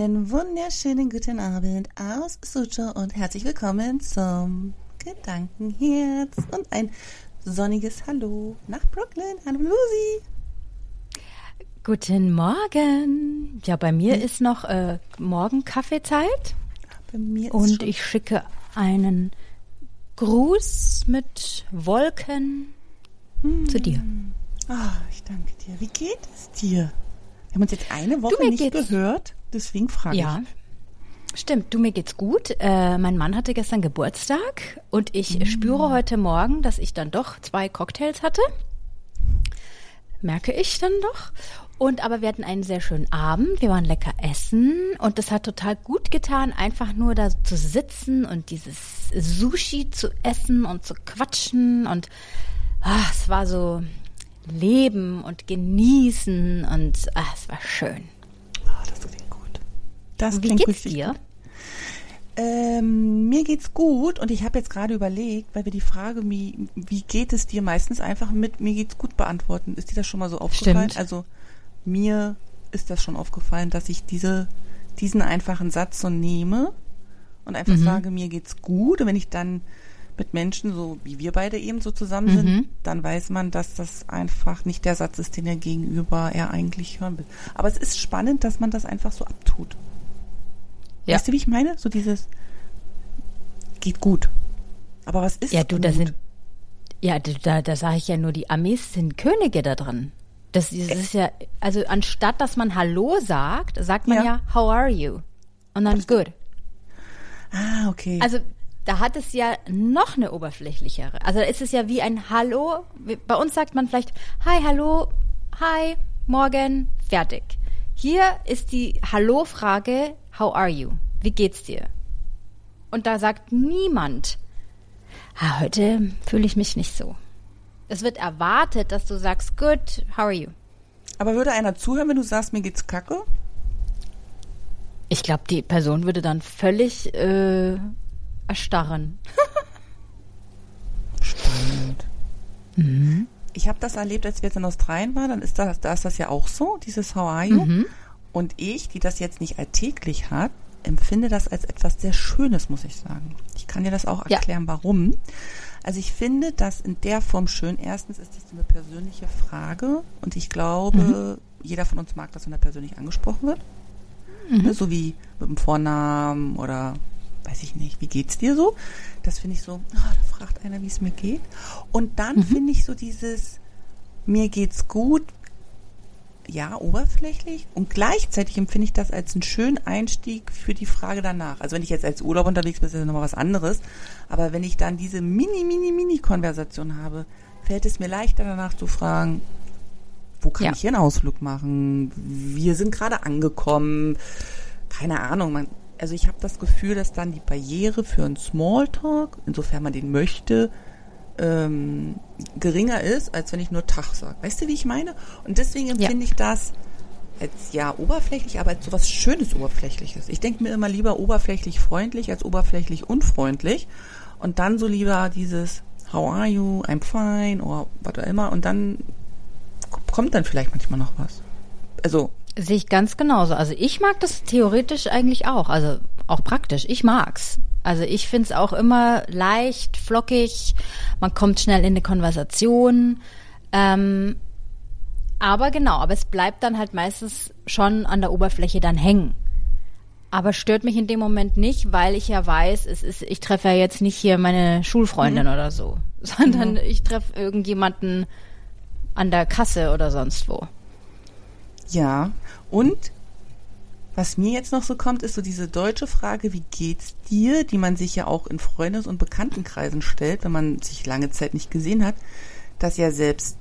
Einen wunderschönen guten Abend aus Sucho und herzlich willkommen zum Gedankenherz und ein sonniges Hallo nach Brooklyn. Hallo Lucy. Guten Morgen. Ja, bei mir hm. ist noch äh, morgen Kaffeezeit. Bei mir ist Und ich schicke einen Gruß mit Wolken hm. zu dir. Ah, ich danke dir. Wie geht es dir? Wir haben uns jetzt eine Woche nicht gehört, deswegen frage ja. ich. Stimmt, du, mir geht's gut. Äh, mein Mann hatte gestern Geburtstag und ich mm. spüre heute Morgen, dass ich dann doch zwei Cocktails hatte. Merke ich dann doch. Und aber wir hatten einen sehr schönen Abend. Wir waren lecker essen und das hat total gut getan, einfach nur da zu sitzen und dieses Sushi zu essen und zu quatschen und ach, es war so leben und genießen und ach, es war schön. Ah, das klingt gut. Das Wie geht's dir? Ähm, mir geht's gut und ich habe jetzt gerade überlegt, weil wir die Frage, wie, wie geht es dir meistens einfach mit mir geht's gut beantworten. Ist dir das schon mal so aufgefallen? Stimmt. Also mir ist das schon aufgefallen, dass ich diese, diesen einfachen Satz so nehme und einfach mhm. sage, mir geht's gut. Und wenn ich dann mit Menschen, so wie wir beide eben so zusammen sind, mhm. dann weiß man, dass das einfach nicht der Satz ist, den er gegenüber er eigentlich hören will. Aber es ist spannend, dass man das einfach so abtut. Ja. Weißt du, wie ich meine? So dieses geht gut. Aber was ist Ja, du, gut? da sind ja, da, da sage ich ja nur, die Amis sind Könige da drin. Das, das ist ja, also anstatt dass man Hallo sagt, sagt man ja, ja How are you? Und dann good. Ah, okay. Also da hat es ja noch eine oberflächlichere. Also da ist es ja wie ein Hallo. Bei uns sagt man vielleicht Hi, hallo, hi, morgen, fertig. Hier ist die Hallo-Frage How are you? Wie geht's dir? Und da sagt niemand, ah, heute fühle ich mich nicht so. Es wird erwartet, dass du sagst, good, how are you? Aber würde einer zuhören, wenn du sagst, mir geht's kacke? Ich glaube, die Person würde dann völlig äh, erstarren. Spannend. Mhm. Ich habe das erlebt, als wir jetzt in Australien waren, dann ist das, da ist das ja auch so, dieses How are you? Mhm. Und ich, die das jetzt nicht alltäglich hat, empfinde das als etwas sehr Schönes, muss ich sagen. Ich kann dir das auch erklären, ja. warum. Also ich finde das in der Form schön. Erstens ist das eine persönliche Frage und ich glaube, mhm. jeder von uns mag das, wenn er persönlich angesprochen wird. Mhm. Ne, so wie mit dem Vornamen oder weiß ich nicht, wie geht's dir so? Das finde ich so, ah, da fragt einer, wie es mir geht. Und dann mhm. finde ich so dieses, mir geht's gut, ja, oberflächlich und gleichzeitig empfinde ich das als einen schönen Einstieg für die Frage danach. Also wenn ich jetzt als Urlaub unterwegs bin, ist das nochmal was anderes. Aber wenn ich dann diese mini, mini, mini Konversation habe, fällt es mir leichter danach zu fragen, wo kann ja. ich hier einen Ausflug machen? Wir sind gerade angekommen. Keine Ahnung, man, also ich habe das Gefühl, dass dann die Barriere für einen Smalltalk, insofern man den möchte, ähm, geringer ist, als wenn ich nur Tag sage. Weißt du, wie ich meine? Und deswegen empfinde ja. ich das als ja oberflächlich, aber als sowas Schönes Oberflächliches. Ich denke mir immer lieber oberflächlich freundlich als oberflächlich unfreundlich. Und dann so lieber dieses How are you? I'm fine oder was auch immer. Und dann kommt dann vielleicht manchmal noch was. Also Sehe ich ganz genauso. Also ich mag das theoretisch eigentlich auch, also auch praktisch. Ich mag's. Also ich find's auch immer leicht, flockig, man kommt schnell in eine Konversation. Ähm, aber genau, aber es bleibt dann halt meistens schon an der Oberfläche dann hängen. Aber stört mich in dem Moment nicht, weil ich ja weiß, es ist, ich treffe ja jetzt nicht hier meine Schulfreundin mhm. oder so, sondern mhm. ich treffe irgendjemanden an der Kasse oder sonst wo. Ja, und was mir jetzt noch so kommt, ist so diese deutsche Frage, wie geht's dir, die man sich ja auch in Freundes- und Bekanntenkreisen stellt, wenn man sich lange Zeit nicht gesehen hat, dass ja selbst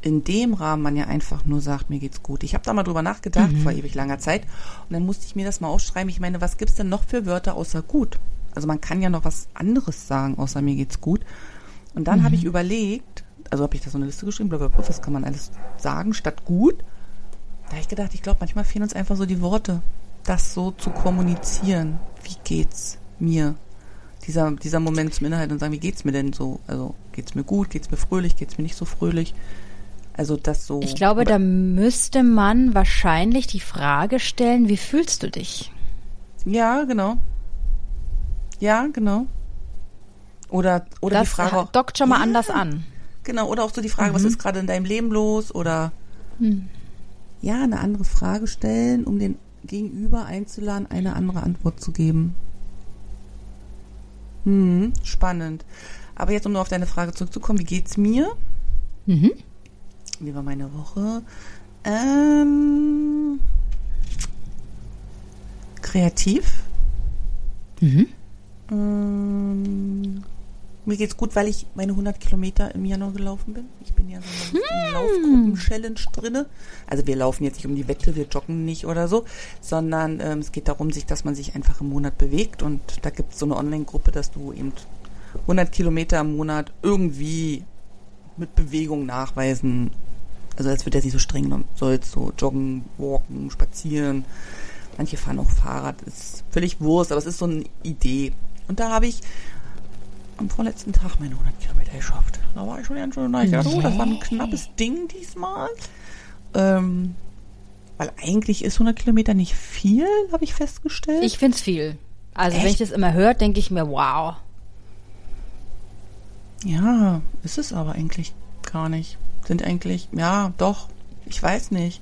in dem Rahmen man ja einfach nur sagt, mir geht's gut. Ich habe da mal drüber nachgedacht, mhm. vor ewig langer Zeit, und dann musste ich mir das mal aufschreiben. Ich meine, was gibt's denn noch für Wörter außer gut? Also man kann ja noch was anderes sagen, außer mir geht's gut. Und dann mhm. habe ich überlegt, also habe ich da so eine Liste geschrieben, blablabla, was kann man alles sagen statt gut? Da habe ich gedacht, ich glaube, manchmal fehlen uns einfach so die Worte, das so zu kommunizieren. Wie geht's mir? Dieser, dieser Moment zum Inhalt und sagen, wie geht's mir denn so? Also, geht's mir gut? Geht's mir fröhlich? Geht's mir nicht so fröhlich? Also das so. Ich glaube, da müsste man wahrscheinlich die Frage stellen, wie fühlst du dich? Ja, genau. Ja, genau. Oder, oder das die Frage auch. dockt schon mal ja, anders an. Genau, oder auch so die Frage, mhm. was ist gerade in deinem Leben los? Oder mhm. Ja, eine andere Frage stellen, um den Gegenüber einzuladen, eine andere Antwort zu geben. Hm, spannend. Aber jetzt, um nur auf deine Frage zurückzukommen, wie geht's mir? Mhm. Wie war meine Woche? Ähm, kreativ. Mhm. Ähm, mir geht's gut, weil ich meine 100 Kilometer im Januar gelaufen bin. Ich bin ja so in hm. Laufgruppen-Challenge drinne. Also wir laufen jetzt nicht um die Wette, wir joggen nicht oder so, sondern ähm, es geht darum, sich, dass man sich einfach im Monat bewegt und da gibt es so eine Online-Gruppe, dass du eben 100 Kilometer im Monat irgendwie mit Bewegung nachweisen. Also das wird jetzt nicht so streng, du sollst so joggen, walken, spazieren. Manche fahren auch Fahrrad, ist völlig Wurst, aber es ist so eine Idee. Und da habe ich am vorletzten Tag meine 100 Kilometer geschafft. Da war ich schon ganz schön leicht. Also, das war ein knappes Ding diesmal. Ähm, weil eigentlich ist 100 Kilometer nicht viel, habe ich festgestellt. Ich finde es viel. Also Echt? wenn ich das immer höre, denke ich mir, wow. Ja, ist es aber eigentlich gar nicht. Sind eigentlich, ja, doch, ich weiß nicht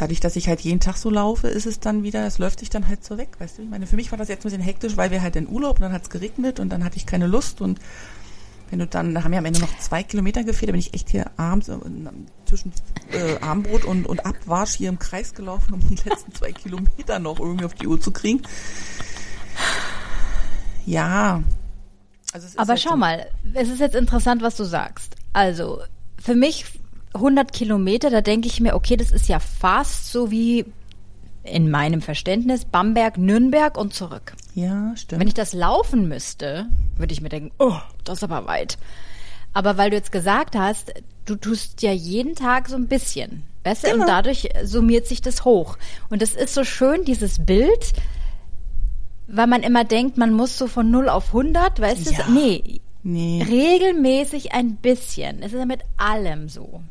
dadurch, dass ich halt jeden Tag so laufe, ist es dann wieder, es läuft sich dann halt so weg, weißt du? Ich meine, für mich war das jetzt ein bisschen hektisch, weil wir halt in Urlaub und dann hat es geregnet und dann hatte ich keine Lust und wenn du dann, da haben wir am Ende noch zwei Kilometer gefehlt, da bin ich echt hier abends äh, zwischen äh, Armbrot und, und Abwasch hier im Kreis gelaufen, um die letzten zwei Kilometer noch irgendwie auf die Uhr zu kriegen. Ja. Also Aber halt schau so mal, es ist jetzt interessant, was du sagst. Also, für mich 100 Kilometer, da denke ich mir, okay, das ist ja fast so wie in meinem Verständnis Bamberg, Nürnberg und zurück. Ja, stimmt. Wenn ich das laufen müsste, würde ich mir denken, oh, das ist aber weit. Aber weil du jetzt gesagt hast, du tust ja jeden Tag so ein bisschen, weißt du, genau. und dadurch summiert sich das hoch. Und das ist so schön, dieses Bild, weil man immer denkt, man muss so von 0 auf 100, weißt ja. du? Nee, nee. Regelmäßig ein bisschen. Es ist ja mit allem so.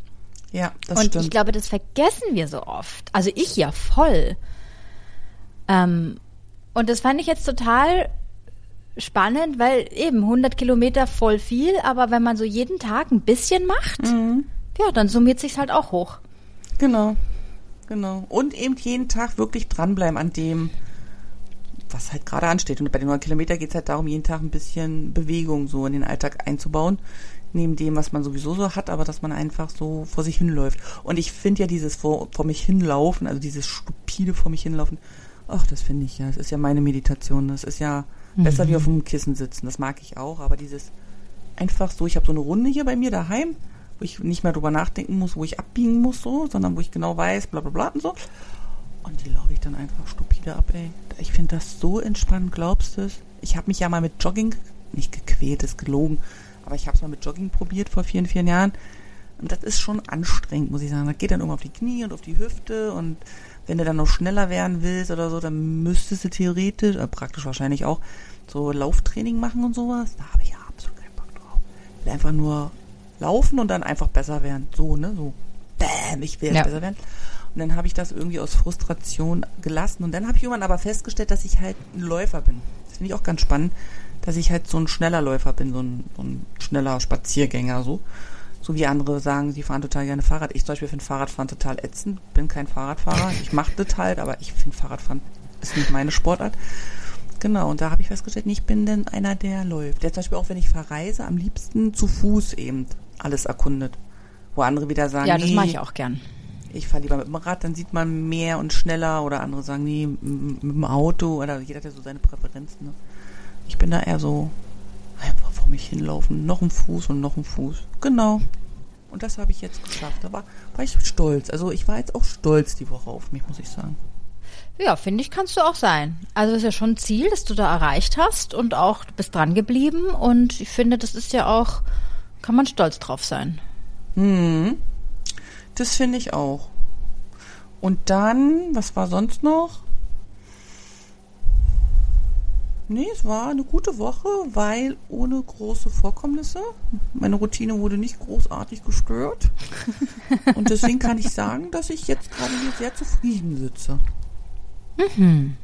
Ja, das Und stimmt. ich glaube, das vergessen wir so oft. Also ich ja voll. Ähm, und das fand ich jetzt total spannend, weil eben 100 Kilometer voll viel, aber wenn man so jeden Tag ein bisschen macht, mhm. ja, dann summiert sich's halt auch hoch. Genau, genau. Und eben jeden Tag wirklich dranbleiben an dem, was halt gerade ansteht. Und bei den 100 Kilometer geht es halt darum, jeden Tag ein bisschen Bewegung so in den Alltag einzubauen neben dem, was man sowieso so hat, aber dass man einfach so vor sich hinläuft. Und ich finde ja dieses vor, vor mich hinlaufen, also dieses stupide vor mich hinlaufen, ach, das finde ich ja, das ist ja meine Meditation, das ist ja mhm. besser wie auf einem Kissen sitzen, das mag ich auch, aber dieses einfach so, ich habe so eine Runde hier bei mir daheim, wo ich nicht mehr drüber nachdenken muss, wo ich abbiegen muss, so, sondern wo ich genau weiß, bla bla bla und so. Und die laufe ich dann einfach stupide ab, ey. Ich finde das so entspannt, glaubst du es? Ich habe mich ja mal mit Jogging, nicht gequält, ist gelogen, aber ich habe es mal mit Jogging probiert vor vielen, vielen Jahren. Und das ist schon anstrengend, muss ich sagen. Das geht dann immer auf die Knie und auf die Hüfte. Und wenn du dann noch schneller werden willst oder so, dann müsstest du theoretisch, äh, praktisch wahrscheinlich auch, so Lauftraining machen und sowas. Da habe ich ja absolut keinen Bock drauf. Ich will einfach nur laufen und dann einfach besser werden. So, ne? So, bäm, ich will ja. besser werden. Und dann habe ich das irgendwie aus Frustration gelassen. Und dann habe ich irgendwann aber festgestellt, dass ich halt ein Läufer bin. Das finde ich auch ganz spannend dass ich halt so ein schneller Läufer bin, so ein, so ein schneller Spaziergänger, so. So wie andere sagen, sie fahren total gerne Fahrrad. Ich zum Beispiel finde Fahrradfahren total ätzend, bin kein Fahrradfahrer. Ich mache das halt, aber ich finde Fahrradfahren ist nicht meine Sportart. Genau, und da habe ich festgestellt, ich bin denn einer, der läuft. Der zum Beispiel auch, wenn ich verreise, am liebsten zu Fuß eben alles erkundet. Wo andere wieder sagen, ja, das nee, mache ich auch gern. Ich fahre lieber mit dem Rad, dann sieht man mehr und schneller. Oder andere sagen, nee, mit dem Auto. Oder jeder hat ja so seine Präferenzen. Ne? Ich bin da eher so einfach vor mich hinlaufen, noch ein Fuß und noch ein Fuß. Genau. Und das habe ich jetzt geschafft. Da war, war ich stolz. Also ich war jetzt auch stolz die Woche auf mich, muss ich sagen. Ja, finde ich, kannst du auch sein. Also ist ja schon ein Ziel, das du da erreicht hast und auch du bist dran geblieben und ich finde, das ist ja auch, kann man stolz drauf sein. Hm. Das finde ich auch. Und dann, was war sonst noch? Nee, es war eine gute Woche, weil ohne große Vorkommnisse. Meine Routine wurde nicht großartig gestört. Und deswegen kann ich sagen, dass ich jetzt gerade hier sehr zufrieden sitze. Mhm.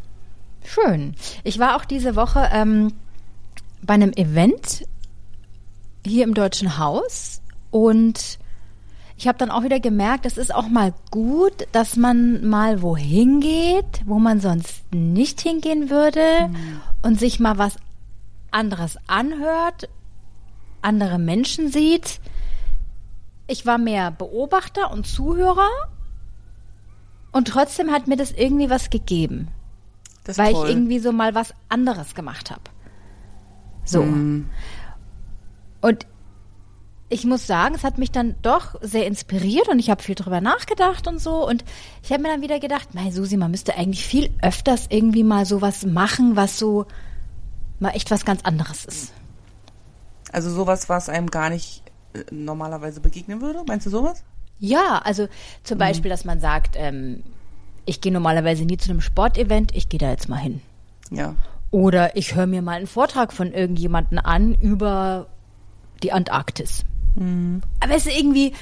Schön. Ich war auch diese Woche ähm, bei einem Event hier im Deutschen Haus und ich habe dann auch wieder gemerkt, es ist auch mal gut, dass man mal wohin geht, wo man sonst nicht hingehen würde mhm. und sich mal was anderes anhört, andere Menschen sieht. Ich war mehr Beobachter und Zuhörer und trotzdem hat mir das irgendwie was gegeben. weil toll. ich irgendwie so mal was anderes gemacht habe. So. Mhm. Und ich muss sagen, es hat mich dann doch sehr inspiriert und ich habe viel drüber nachgedacht und so. Und ich habe mir dann wieder gedacht, mein Susi, man müsste eigentlich viel öfters irgendwie mal sowas machen, was so mal echt was ganz anderes ist. Also sowas, was einem gar nicht äh, normalerweise begegnen würde? Meinst du sowas? Ja, also zum mhm. Beispiel, dass man sagt, ähm, ich gehe normalerweise nie zu einem Sportevent, ich gehe da jetzt mal hin. Ja. Oder ich höre mir mal einen Vortrag von irgendjemanden an über die Antarktis. Mhm. Aber es ist irgendwie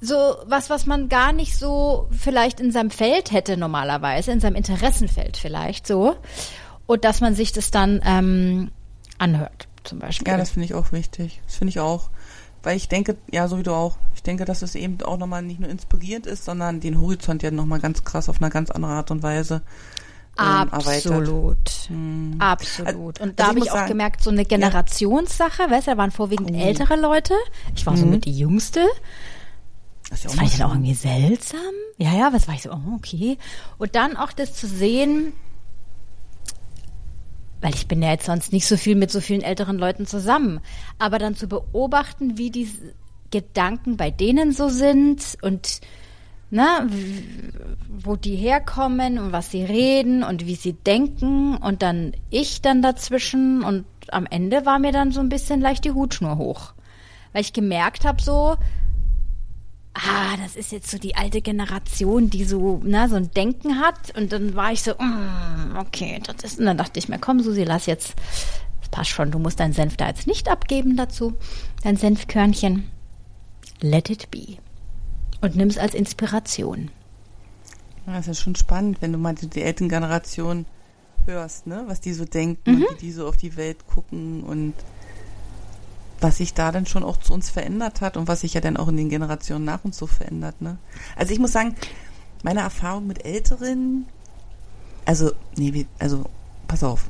so was, was man gar nicht so vielleicht in seinem Feld hätte normalerweise, in seinem Interessenfeld vielleicht so. Und dass man sich das dann ähm, anhört, zum Beispiel. Ja, das finde ich auch wichtig. Das finde ich auch. Weil ich denke, ja, so wie du auch, ich denke, dass es eben auch nochmal nicht nur inspirierend ist, sondern den Horizont ja nochmal ganz krass auf eine ganz andere Art und Weise Absolut. Hm. Absolut. Und also da habe ich auch sagen, gemerkt, so eine Generationssache, ja. weißt du, da waren vorwiegend oh. ältere Leute. Ich war mhm. so mit die Jüngste. Das, das fand ich dann auch irgendwie seltsam. Ja, ja, was war ich so, oh, okay. Und dann auch das zu sehen, weil ich bin ja jetzt sonst nicht so viel mit so vielen älteren Leuten zusammen, aber dann zu beobachten, wie die Gedanken bei denen so sind und ne, wo die herkommen und was sie reden und wie sie denken und dann ich dann dazwischen und am Ende war mir dann so ein bisschen leicht die Hutschnur hoch, weil ich gemerkt habe so, ah, das ist jetzt so die alte Generation, die so, ne, so ein Denken hat. Und dann war ich so, mm, okay, das ist, und dann dachte ich mir, komm Susi, lass jetzt, das passt schon, du musst deinen Senf da jetzt nicht abgeben dazu, dein Senfkörnchen. Let it be und nimm es als Inspiration. Ja, das ist schon spannend, wenn du mal die, die Elterngeneration hörst, ne? was die so denken mhm. und wie die so auf die Welt gucken und was sich da dann schon auch zu uns verändert hat und was sich ja dann auch in den Generationen nach uns so verändert. Ne? Also ich muss sagen, meine Erfahrung mit Älteren, also, nee, also, pass auf.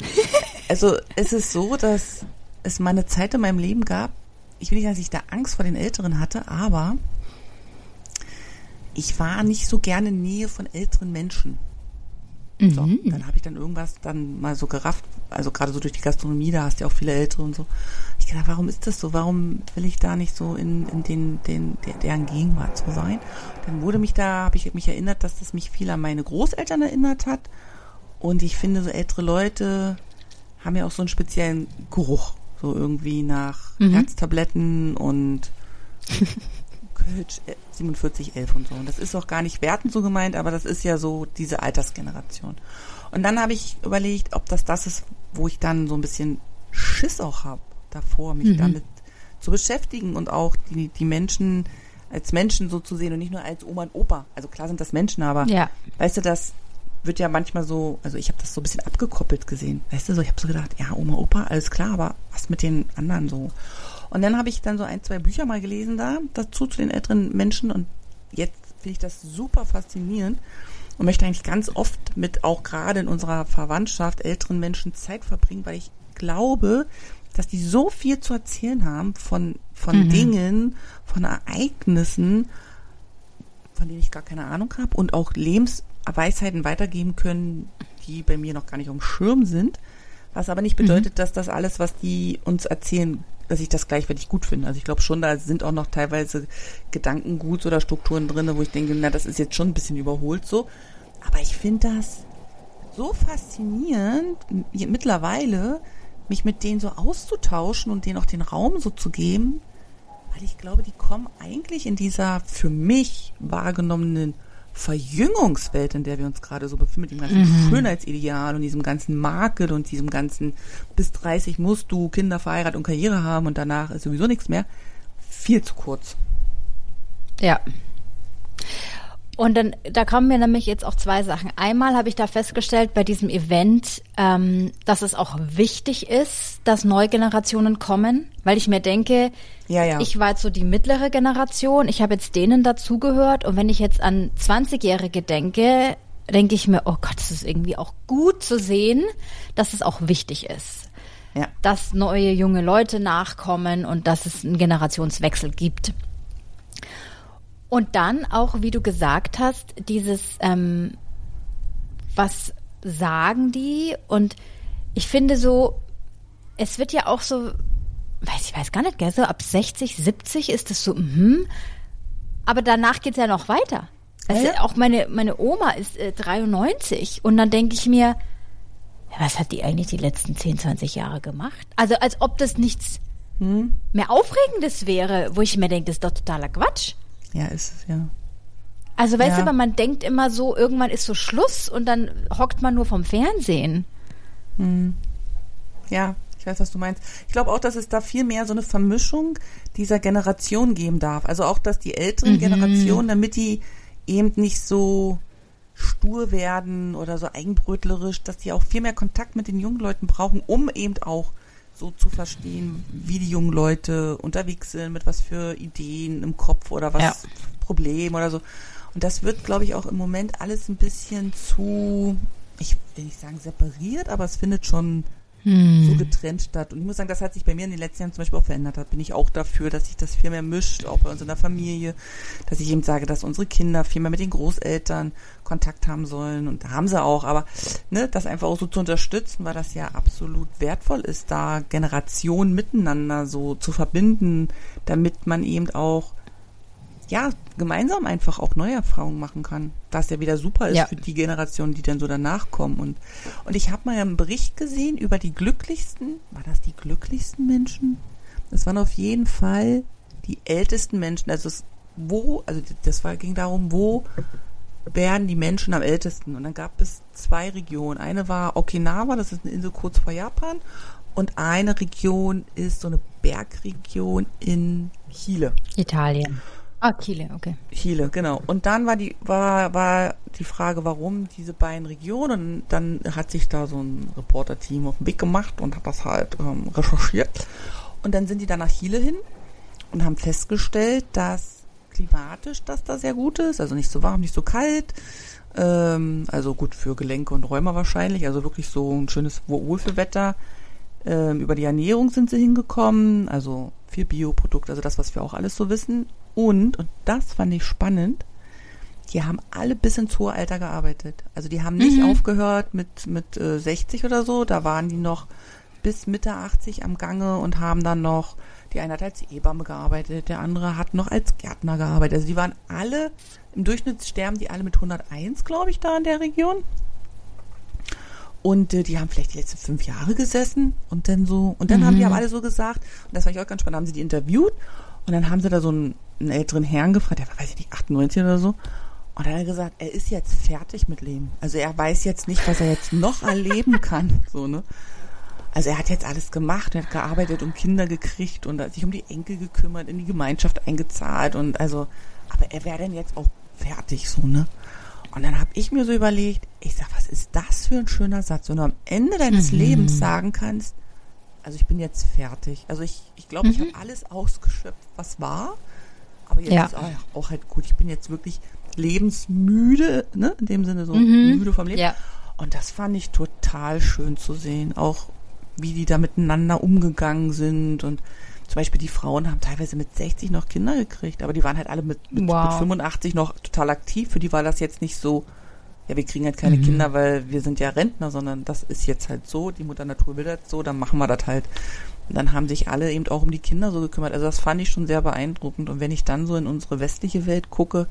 also es ist so, dass es mal eine Zeit in meinem Leben gab, ich will nicht, dass ich da Angst vor den Älteren hatte, aber ich war nicht so gerne in Nähe von älteren Menschen. Mhm. So, dann habe ich dann irgendwas dann mal so gerafft, also gerade so durch die Gastronomie, da hast du ja auch viele Ältere und so. Ich dachte, warum ist das so? Warum will ich da nicht so in, in den, den, der, deren Gegenwart so sein? Dann wurde mich da, habe ich mich erinnert, dass das mich viel an meine Großeltern erinnert hat. Und ich finde, so ältere Leute haben ja auch so einen speziellen Geruch. So irgendwie nach mhm. Herztabletten und Kölsch 4711 äh, und so. Und das ist auch gar nicht wertend so gemeint, aber das ist ja so diese Altersgeneration. Und dann habe ich überlegt, ob das das ist, wo ich dann so ein bisschen Schiss auch habe davor, mich mhm. damit zu beschäftigen und auch die, die Menschen als Menschen so zu sehen und nicht nur als Oma und Opa. Also klar sind das Menschen, aber ja. weißt du, das wird ja manchmal so, also ich habe das so ein bisschen abgekoppelt gesehen. Weißt du, so ich habe so gedacht, ja, Oma, Opa, alles klar, aber was mit den anderen so? Und dann habe ich dann so ein, zwei Bücher mal gelesen da dazu zu den älteren Menschen und jetzt finde ich das super faszinierend und möchte eigentlich ganz oft mit auch gerade in unserer Verwandtschaft älteren Menschen Zeit verbringen, weil ich glaube, dass die so viel zu erzählen haben von, von mhm. Dingen, von Ereignissen, von denen ich gar keine Ahnung habe und auch Lebens Weisheiten weitergeben können, die bei mir noch gar nicht um Schirm sind. Was aber nicht bedeutet, mhm. dass das alles, was die uns erzählen, dass ich das gleichwertig gut finde. Also ich glaube schon, da sind auch noch teilweise Gedankenguts oder Strukturen drin, wo ich denke, na, das ist jetzt schon ein bisschen überholt so. Aber ich finde das so faszinierend mittlerweile, mich mit denen so auszutauschen und denen auch den Raum so zu geben, weil ich glaube, die kommen eigentlich in dieser für mich wahrgenommenen Verjüngungswelt, in der wir uns gerade so befinden, mit dem ganzen mhm. Schönheitsideal und diesem ganzen Market und diesem ganzen bis 30 musst du Kinder, verheiratet und Karriere haben und danach ist sowieso nichts mehr, viel zu kurz. Ja. Und dann, da kommen mir nämlich jetzt auch zwei Sachen. Einmal habe ich da festgestellt bei diesem Event, ähm, dass es auch wichtig ist, dass neue Generationen kommen, weil ich mir denke, ja, ja. ich war jetzt so die mittlere Generation, ich habe jetzt denen dazugehört und wenn ich jetzt an 20-Jährige denke, denke ich mir, oh Gott, es ist irgendwie auch gut zu sehen, dass es auch wichtig ist. Ja. Dass neue junge Leute nachkommen und dass es einen Generationswechsel gibt. Und dann auch, wie du gesagt hast, dieses, ähm, was sagen die? Und ich finde so, es wird ja auch so, weiß ich weiß gar nicht, gell, so ab 60, 70 ist es so, mhm. Aber danach geht's ja noch weiter. Also ja. auch meine, meine Oma ist äh, 93 und dann denke ich mir, was hat die eigentlich die letzten 10, 20 Jahre gemacht? Also als ob das nichts hm. mehr Aufregendes wäre, wo ich mir denke, das ist doch totaler Quatsch. Ja, ist es, ja. Also weißt ja. du, man denkt immer so, irgendwann ist so Schluss und dann hockt man nur vom Fernsehen. Hm. Ja, ich weiß, was du meinst. Ich glaube auch, dass es da viel mehr so eine Vermischung dieser Generation geben darf. Also auch, dass die älteren mhm. Generationen, damit die eben nicht so stur werden oder so eigenbrötlerisch, dass die auch viel mehr Kontakt mit den jungen Leuten brauchen, um eben auch so zu verstehen, wie die jungen Leute unterwegs sind, mit was für Ideen im Kopf oder was ja. Problem oder so. Und das wird, glaube ich, auch im Moment alles ein bisschen zu, ich will nicht sagen separiert, aber es findet schon hm. so getrennt statt. Und ich muss sagen, das hat sich bei mir in den letzten Jahren zum Beispiel auch verändert. Da bin ich auch dafür, dass sich das viel mehr mischt, auch bei uns in der Familie, dass ich eben sage, dass unsere Kinder viel mehr mit den Großeltern Kontakt haben sollen. Und da haben sie auch, aber ne, das einfach auch so zu unterstützen, weil das ja absolut wertvoll ist, da Generationen miteinander so zu verbinden, damit man eben auch ja, gemeinsam einfach auch neue Erfahrungen machen kann. Was ja wieder super ist ja. für die Generationen, die dann so danach kommen. Und, und ich habe mal einen Bericht gesehen über die glücklichsten, war das die glücklichsten Menschen? Das waren auf jeden Fall die ältesten Menschen. Also es, wo, also das war, ging darum, wo werden die Menschen am ältesten? Und dann gab es zwei Regionen. Eine war Okinawa, das ist eine Insel kurz vor Japan. Und eine Region ist so eine Bergregion in Chile. Italien. Ah, Chile, okay. Chile, genau. Und dann war die, war, war die Frage, warum diese beiden Regionen. Dann hat sich da so ein Reporter-Team auf den Weg gemacht und hat das halt ähm, recherchiert. Und dann sind die da nach Chile hin und haben festgestellt, dass klimatisch das da sehr gut ist. Also nicht so warm, nicht so kalt. Ähm, also gut für Gelenke und Rheuma wahrscheinlich. Also wirklich so ein schönes Wohlfühlwetter. Ähm, über die Ernährung sind sie hingekommen. Also viel Bioprodukte, also das, was wir auch alles so wissen. Und, und das fand ich spannend, die haben alle bis ins hohe Alter gearbeitet. Also die haben nicht mhm. aufgehört mit, mit äh, 60 oder so, da waren die noch bis Mitte 80 am Gange und haben dann noch, die eine hat als Ehebamme gearbeitet, der andere hat noch als Gärtner gearbeitet. Also die waren alle, im Durchschnitt sterben die alle mit 101, glaube ich, da in der Region. Und äh, die haben vielleicht die letzten fünf Jahre gesessen und dann so, und dann mhm. haben die aber alle so gesagt, und das fand ich auch ganz spannend, haben sie die interviewt und dann haben sie da so einen, einen älteren Herrn gefragt, der war, weiß ich nicht, 98 oder so. Und dann hat er gesagt, er ist jetzt fertig mit Leben. Also er weiß jetzt nicht, was er jetzt noch erleben kann. So, ne? Also er hat jetzt alles gemacht, er hat gearbeitet und Kinder gekriegt und sich um die Enkel gekümmert, in die Gemeinschaft eingezahlt und also, aber er wäre denn jetzt auch fertig, so, ne? Und dann habe ich mir so überlegt, ich sag, was ist das für ein schöner Satz? Und du am Ende deines mhm. Lebens sagen kannst, also ich bin jetzt fertig. Also ich, ich glaube, mhm. ich habe alles ausgeschöpft, was war. Aber jetzt ja. ist auch, auch, halt gut. Ich bin jetzt wirklich lebensmüde, ne? In dem Sinne so mhm. müde vom Leben. Ja. Und das fand ich total schön zu sehen. Auch wie die da miteinander umgegangen sind und zum Beispiel die Frauen haben teilweise mit 60 noch Kinder gekriegt, aber die waren halt alle mit, mit, wow. mit 85 noch total aktiv. Für die war das jetzt nicht so, ja, wir kriegen halt keine mhm. Kinder, weil wir sind ja Rentner, sondern das ist jetzt halt so, die Mutter Natur will das so, dann machen wir das halt. Und dann haben sich alle eben auch um die Kinder so gekümmert. Also das fand ich schon sehr beeindruckend. Und wenn ich dann so in unsere westliche Welt gucke,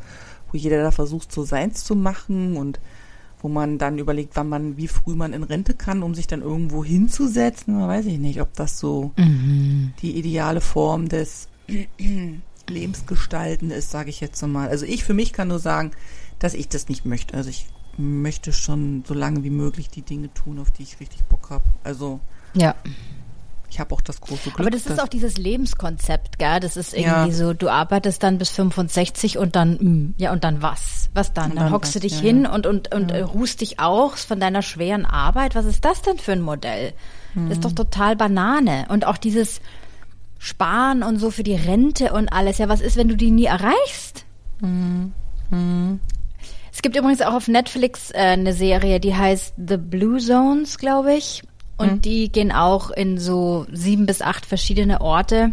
wo jeder da versucht, so seins zu machen und wo man dann überlegt, wann man, wie früh man in Rente kann, um sich dann irgendwo hinzusetzen, weiß ich nicht, ob das so mhm. die ideale Form des lebensgestalten ist, sage ich jetzt mal. Also ich für mich kann nur sagen, dass ich das nicht möchte. Also ich möchte schon so lange wie möglich die Dinge tun, auf die ich richtig Bock habe. Also ja. Ich habe auch das große Glück. Aber das ist auch dieses Lebenskonzept, gell? Das ist irgendwie ja. so, du arbeitest dann bis 65 und dann, mm, ja, und dann was? Was dann? dann, dann hockst was, du dich ja, hin und, und, und ja. ruhst dich aus von deiner schweren Arbeit. Was ist das denn für ein Modell? Hm. Das ist doch total Banane. Und auch dieses Sparen und so für die Rente und alles. Ja, was ist, wenn du die nie erreichst? Hm. Hm. Es gibt übrigens auch auf Netflix äh, eine Serie, die heißt The Blue Zones, glaube ich. Und mhm. die gehen auch in so sieben bis acht verschiedene Orte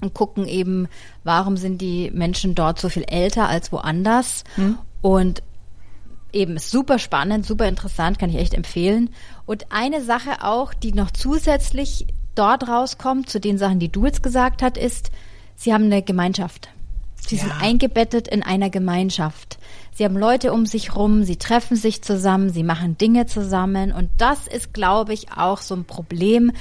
und gucken eben, warum sind die Menschen dort so viel älter als woanders. Mhm. Und eben super spannend, super interessant, kann ich echt empfehlen. Und eine Sache auch, die noch zusätzlich dort rauskommt, zu den Sachen, die du jetzt gesagt hast, ist, sie haben eine Gemeinschaft. Sie ja. sind eingebettet in einer Gemeinschaft. Sie haben Leute um sich rum, sie treffen sich zusammen, sie machen Dinge zusammen und das ist, glaube ich, auch so ein Problem,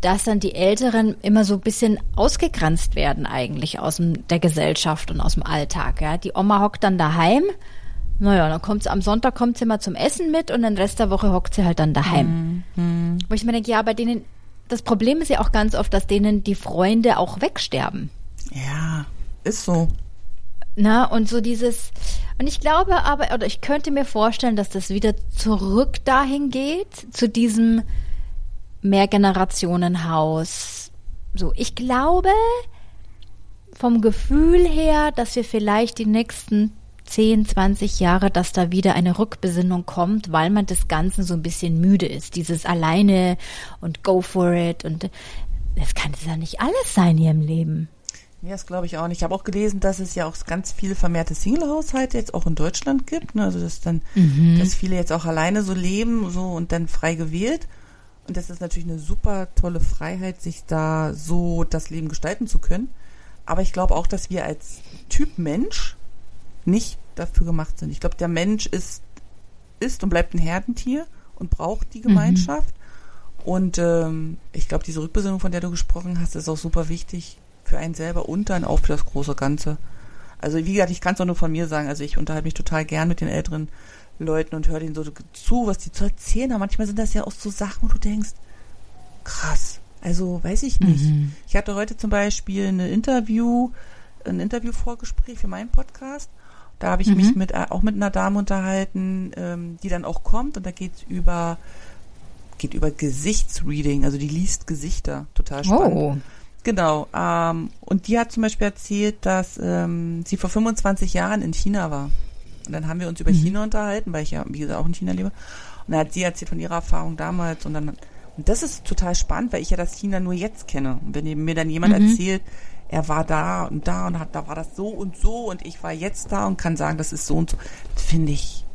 dass dann die Älteren immer so ein bisschen ausgegrenzt werden eigentlich aus dem, der Gesellschaft und aus dem Alltag. Ja. Die Oma hockt dann daheim, naja, dann kommt sie am Sonntag kommt sie mal zum Essen mit und den Rest der Woche hockt sie halt dann daheim. Mhm. Wo ich mir denke, ja, bei denen, das Problem ist ja auch ganz oft, dass denen die Freunde auch wegsterben. Ja, ist so. Na, und so dieses, und ich glaube aber, oder ich könnte mir vorstellen, dass das wieder zurück dahin geht, zu diesem Mehrgenerationenhaus. So, ich glaube vom Gefühl her, dass wir vielleicht die nächsten 10, 20 Jahre, dass da wieder eine Rückbesinnung kommt, weil man des Ganzen so ein bisschen müde ist. Dieses alleine und go for it und das kann ja nicht alles sein hier im Leben. Ja, das glaube ich auch nicht. Ich habe auch gelesen, dass es ja auch ganz viele vermehrte Single-Haushalte jetzt auch in Deutschland gibt. Ne? Also dass dann, mhm. dass viele jetzt auch alleine so leben, so und dann frei gewählt. Und das ist natürlich eine super tolle Freiheit, sich da so das Leben gestalten zu können. Aber ich glaube auch, dass wir als Typ Mensch nicht dafür gemacht sind. Ich glaube, der Mensch ist, ist und bleibt ein Herdentier und braucht die mhm. Gemeinschaft. Mhm. Und ähm, ich glaube, diese Rückbesinnung, von der du gesprochen hast, ist auch super wichtig, für einen selber und dann auch für das große Ganze. Also wie gesagt, ich kann es auch nur von mir sagen. Also ich unterhalte mich total gern mit den älteren Leuten und höre denen so zu, was die zu erzählen haben. Manchmal sind das ja auch so Sachen, wo du denkst, krass. Also weiß ich nicht. Mhm. Ich hatte heute zum Beispiel ein Interview, ein Interviewvorgespräch für meinen Podcast. Da habe ich mhm. mich mit äh, auch mit einer Dame unterhalten, ähm, die dann auch kommt und da geht es über geht über Gesichtsreading, also die liest Gesichter, total spannend. Oh. Genau. Ähm, und die hat zum Beispiel erzählt, dass ähm, sie vor 25 Jahren in China war. Und dann haben wir uns über mhm. China unterhalten, weil ich ja, wie gesagt, auch in China lebe. Und dann hat sie erzählt von ihrer Erfahrung damals. Und dann, und das ist total spannend, weil ich ja das China nur jetzt kenne. Und wenn mir dann jemand mhm. erzählt, er war da und da und hat, da war das so und so und ich war jetzt da und kann sagen, das ist so und so, finde ich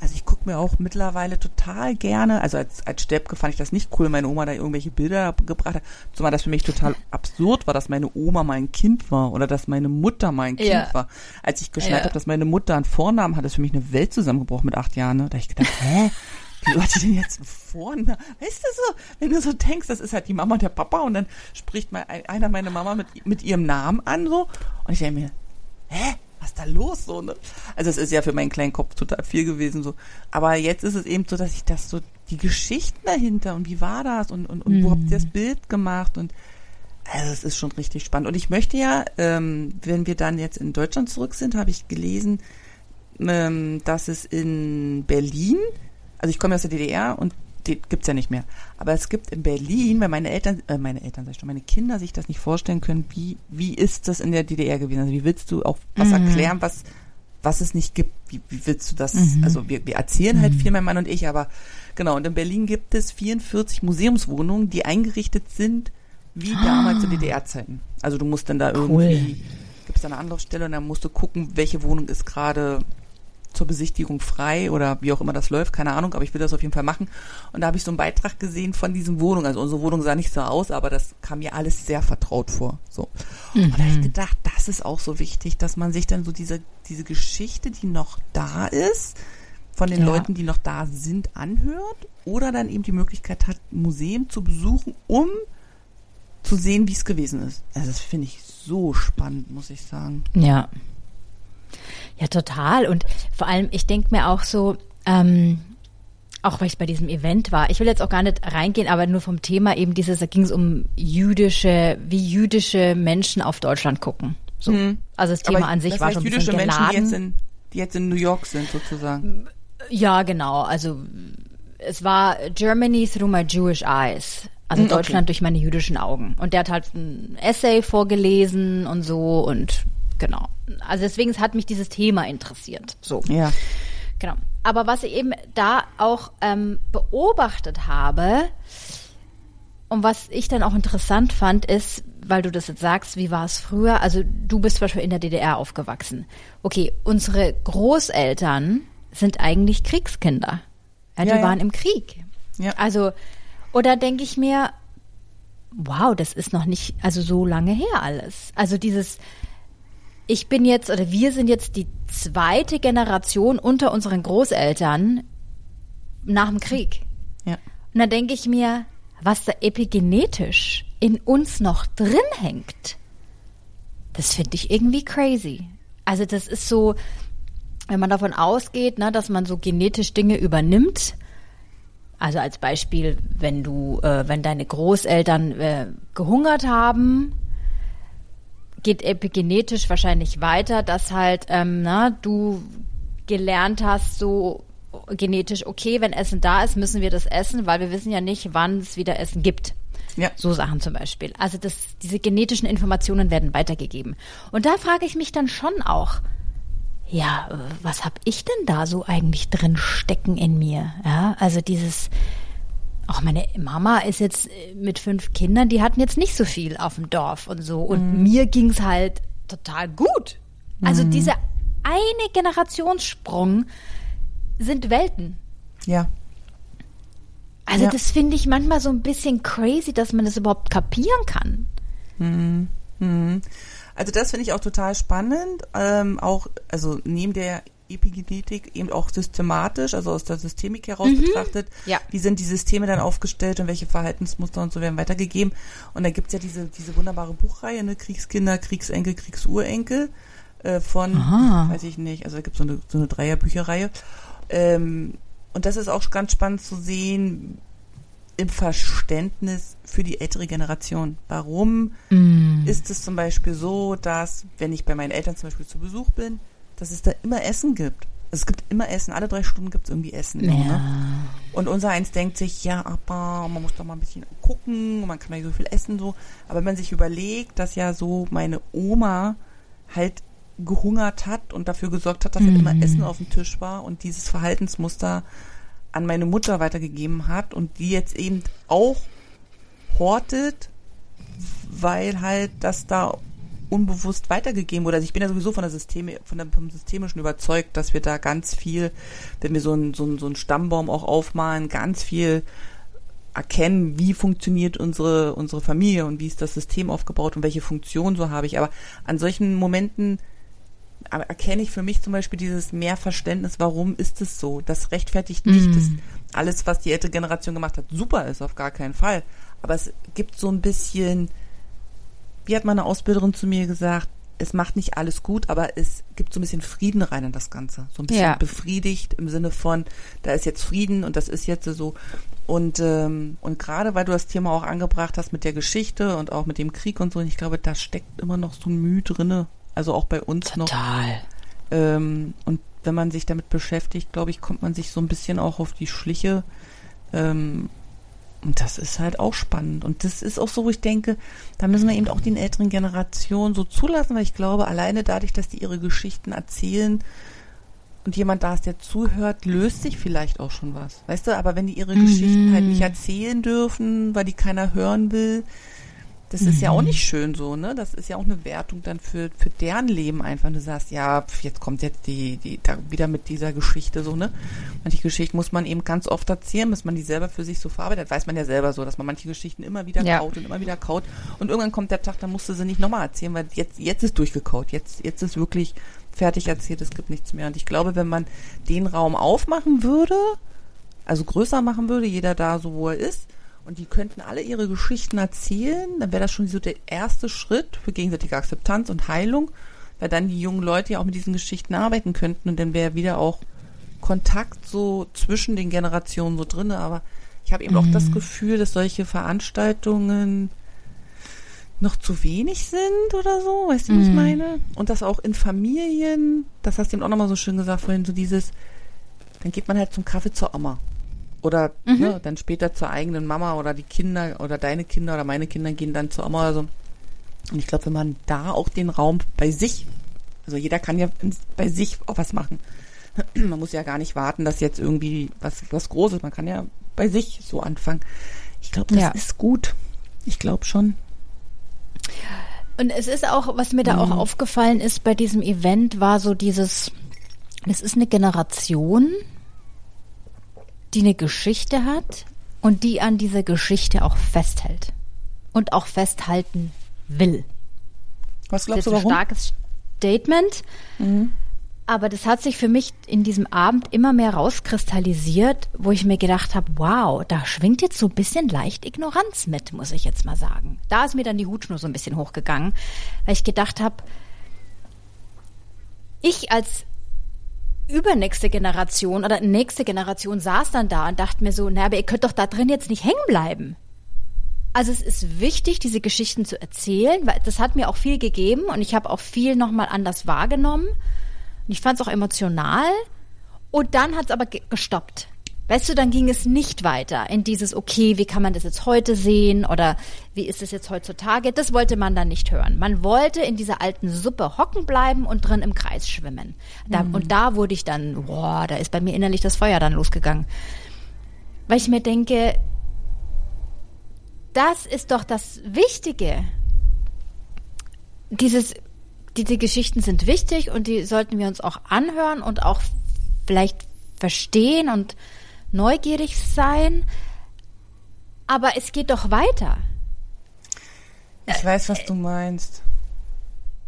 also ich gucke mir auch mittlerweile total gerne, also als, als Steppke fand ich das nicht cool, meine Oma da irgendwelche Bilder gebracht hat, zumal das für mich total absurd war, dass meine Oma mein Kind war oder dass meine Mutter mein Kind ja. war. Als ich geschneit ja. habe, dass meine Mutter einen Vornamen hat, ist für mich eine Welt zusammengebrochen mit acht Jahren. Ne? Da habe ich gedacht, hä? Wie hat die denn jetzt einen Vornamen? Weißt du so, wenn du so denkst, das ist halt die Mama und der Papa und dann spricht mal einer meine Mama mit, mit ihrem Namen an so und ich denke mir, hä? Was ist da los so, ne? Also es ist ja für meinen kleinen Kopf total viel gewesen so. Aber jetzt ist es eben so, dass ich das so, die Geschichten dahinter und wie war das und, und, und mhm. wo habt ihr das Bild gemacht und also es ist schon richtig spannend. Und ich möchte ja, ähm, wenn wir dann jetzt in Deutschland zurück sind, habe ich gelesen, ähm, dass es in Berlin, also ich komme aus der DDR und die gibt's ja nicht mehr. Aber es gibt in Berlin, weil meine Eltern, äh, meine Eltern, sag ich schon, meine Kinder sich das nicht vorstellen können, wie, wie ist das in der DDR gewesen? Also wie willst du auch was mhm. erklären, was, was es nicht gibt? Wie, wie willst du das? Mhm. Also wir, wir erzählen halt mhm. viel, mein Mann und ich, aber genau. Und in Berlin gibt es 44 Museumswohnungen, die eingerichtet sind wie ah. damals zu DDR-Zeiten. Also du musst dann da cool. irgendwie, gibt es da eine Anlaufstelle und dann musst du gucken, welche Wohnung ist gerade zur Besichtigung frei oder wie auch immer das läuft, keine Ahnung, aber ich will das auf jeden Fall machen. Und da habe ich so einen Beitrag gesehen von diesen Wohnungen. Also unsere Wohnung sah nicht so aus, aber das kam mir alles sehr vertraut vor. So. Mhm. Und da habe ich gedacht, das ist auch so wichtig, dass man sich dann so diese, diese Geschichte, die noch da ist, von den ja. Leuten, die noch da sind, anhört oder dann eben die Möglichkeit hat, Museen zu besuchen, um zu sehen, wie es gewesen ist. Also das finde ich so spannend, muss ich sagen. Ja. Ja, total. Und vor allem, ich denke mir auch so, ähm, auch weil ich bei diesem Event war, ich will jetzt auch gar nicht reingehen, aber nur vom Thema eben dieses, da ging es um jüdische, wie jüdische Menschen auf Deutschland gucken. So. Mhm. Also das Thema aber an sich war heißt, schon ein jüdische bisschen Menschen, geladen. die jetzt, in, die jetzt in New York sind, sozusagen. Ja, genau. Also es war Germany through my Jewish eyes. Also Hm, okay. Deutschland durch meine jüdischen Augen. Und der hat halt ein Essay vorgelesen und so und genau. Also deswegen es hat mich dieses Thema interessiert. So. Ja. Genau. Aber was ich eben da auch ähm, beobachtet habe und was ich dann auch interessant fand, ist, weil du das jetzt sagst, wie war es früher? Also du bist zum Beispiel in der DDR aufgewachsen. Okay, unsere Großeltern sind eigentlich Kriegskinder. Ja, die Ja, ja. waren im Krieg. Ja. Also, oder denke ich mir, wow, das ist noch nicht, also so lange her alles. Also dieses, ich bin jetzt, oder wir sind jetzt die zweite Generation unter unseren Großeltern nach dem Krieg. Ja. Und da denke ich mir, was da epigenetisch in uns noch drin hängt, das finde ich irgendwie crazy. Also das ist so, wenn man davon ausgeht, ne, dass man so genetisch Dinge übernimmt. Also als Beispiel, wenn du, äh, wenn deine Großeltern äh, gehungert haben, geht epigenetisch wahrscheinlich weiter, dass halt, ähm, na, du gelernt hast, so genetisch, okay, wenn Essen da ist, müssen wir das essen, weil wir wissen ja nicht, wann es wieder Essen gibt. Ja. So Sachen zum Beispiel. Also das, diese genetischen Informationen werden weitergegeben. Und da frage ich mich dann schon auch, ja, äh, was hab ich denn da so eigentlich drin stecken in mir? Ja, also dieses, auch meine Mama ist jetzt äh, mit fünf Kindern, die hatten jetzt nicht so viel auf dem Dorf und so. Und mir ging's halt total gut. Also dieser eine Generationssprung sind Welten. Ja. Also Ja. das finde ich manchmal so ein bisschen crazy, dass man das überhaupt kapieren kann. Also das finde ich auch total spannend. Ähm, auch, also neben der Epigenetik eben auch systematisch, also aus der Systemik heraus betrachtet, Ja. wie sind die Systeme dann aufgestellt und welche Verhaltensmuster und so werden weitergegeben. Und da gibt's ja diese, diese wunderbare Buchreihe, ne, Kriegskinder, Kriegsenkel, Kriegsurenkel äh, von, Aha. weiß ich nicht, also da gibt's so eine, so eine Dreierbücherreihe. Ähm, und das ist auch ganz spannend zu sehen im Verständnis für die ältere Generation. Warum ist es zum Beispiel so, dass, wenn ich bei meinen Eltern zum Beispiel zu Besuch bin, dass es da immer Essen gibt. Es gibt immer Essen, alle drei Stunden gibt es irgendwie Essen. so, Ne? Und unser eins denkt sich, ja, aber man muss doch mal ein bisschen gucken, man kann nicht so viel essen, so. Aber wenn man sich überlegt, dass ja so meine Oma halt gehungert hat und dafür gesorgt hat, dass halt immer Essen auf dem Tisch war und dieses Verhaltensmuster an meine Mutter weitergegeben hat und die jetzt eben auch hortet, weil halt das da unbewusst weitergegeben wurde. Also ich bin ja sowieso von der Systeme, von der, vom Systemischen überzeugt, dass wir da ganz viel, wenn wir so einen so einen- so einen Stammbaum auch aufmalen, ganz viel erkennen, wie funktioniert unsere, unsere Familie und wie ist das System aufgebaut und welche Funktion so habe ich. Aber an solchen Momenten aber erkenne ich für mich zum Beispiel dieses Mehrverständnis, warum ist es so? Das rechtfertigt nicht, dass alles, was die ältere Generation gemacht hat, super ist, auf gar keinen Fall. Aber es gibt so ein bisschen, wie hat meine Ausbilderin zu mir gesagt, es macht nicht alles gut, aber es gibt so ein bisschen Frieden rein in das Ganze. So ein bisschen Ja. befriedigt im Sinne von, da ist jetzt Frieden und das ist jetzt so. Und, ähm, und gerade weil du das Thema auch angebracht hast mit der Geschichte und auch mit dem Krieg und so, und ich glaube, da steckt immer noch so ein Mühe drinne. Also auch bei uns noch. Total. Ähm, und wenn man sich damit beschäftigt, glaube ich, kommt man sich so ein bisschen auch auf die Schliche. Ähm, und das ist halt auch spannend. Und das ist auch so, wo ich denke, da müssen wir eben auch den älteren Generationen so zulassen, weil ich glaube, alleine dadurch, dass die ihre Geschichten erzählen und jemand da ist, der zuhört, löst sich vielleicht auch schon was. Weißt du, aber wenn die ihre Geschichten halt nicht erzählen dürfen, weil die keiner hören will, das ist ja auch nicht schön so, ne? Das ist ja auch eine Wertung dann für, für deren Leben einfach. Du sagst, ja, pf, jetzt kommt jetzt die, die, da wieder mit dieser Geschichte so, ne? Manche Geschichten muss man eben ganz oft erzählen, bis man die selber für sich so verarbeitet. Weiß man ja selber so, dass man manche Geschichten immer wieder Ja. kaut und immer wieder kaut. Und irgendwann kommt der Tag, dann musst du sie nicht nochmal erzählen, weil jetzt, jetzt ist durchgekaut. Jetzt, jetzt ist wirklich fertig erzählt, es gibt nichts mehr. Und ich glaube, wenn man den Raum aufmachen würde, also größer machen würde, jeder da so, wo er ist, und die könnten alle ihre Geschichten erzählen, dann wäre das schon so der erste Schritt für gegenseitige Akzeptanz und Heilung, weil dann die jungen Leute ja auch mit diesen Geschichten arbeiten könnten und dann wäre wieder auch Kontakt so zwischen den Generationen so drinne. Aber ich habe eben mhm. auch das mhm. Gefühl, dass solche Veranstaltungen noch zu wenig sind oder so, weißt du, was ich mhm. meine? Und das auch in Familien, das hast du eben auch nochmal so schön gesagt vorhin, so dieses, dann geht man halt zum Kaffee zur Oma. Oder mhm. ne, dann später zur eigenen Mama oder die Kinder oder deine Kinder oder meine Kinder gehen dann zur Oma oder so. Und ich glaube, wenn man da auch den Raum bei sich, also jeder kann ja bei sich auch was machen. Man muss ja gar nicht warten, dass jetzt irgendwie was, was Großes, man kann ja bei sich so anfangen. Ich glaube, das ja. ist gut. Ich glaube schon. Und es ist auch, was mir da mhm. auch aufgefallen ist bei diesem Event, war so dieses, es ist eine Generation, die eine Geschichte hat und die an dieser Geschichte auch festhält und auch festhalten will. Was glaubst du, warum? Ein starkes Statement. Mhm. Aber das hat sich für mich in diesem Abend immer mehr rauskristallisiert, wo ich mir gedacht habe, wow, da schwingt jetzt so ein bisschen leicht Ignoranz mit, muss ich jetzt mal sagen. Da ist mir dann die Hutschnur so ein bisschen hochgegangen, weil ich gedacht habe, ich als übernächste Generation oder nächste Generation saß dann da und dachte mir so, na, aber ihr könnt doch da drin jetzt nicht hängen bleiben. Also es ist wichtig, diese Geschichten zu erzählen, weil das hat mir auch viel gegeben und ich habe auch viel nochmal anders wahrgenommen. Und ich fand es auch emotional. Und dann hat es aber gestoppt. Weißt du, dann ging es nicht weiter in dieses, okay, wie kann man das jetzt heute sehen oder wie ist es jetzt heutzutage? Das wollte man dann nicht hören. Man wollte in dieser alten Suppe hocken bleiben und drin im Kreis schwimmen. Da, mhm. Und da wurde ich dann, boah, da ist bei mir innerlich das Feuer dann losgegangen. Weil ich mir denke, das ist doch das Wichtige. Dieses, diese Geschichten sind wichtig und die sollten wir uns auch anhören und auch vielleicht verstehen und neugierig sein. Aber es geht doch weiter. Ich weiß, was du meinst.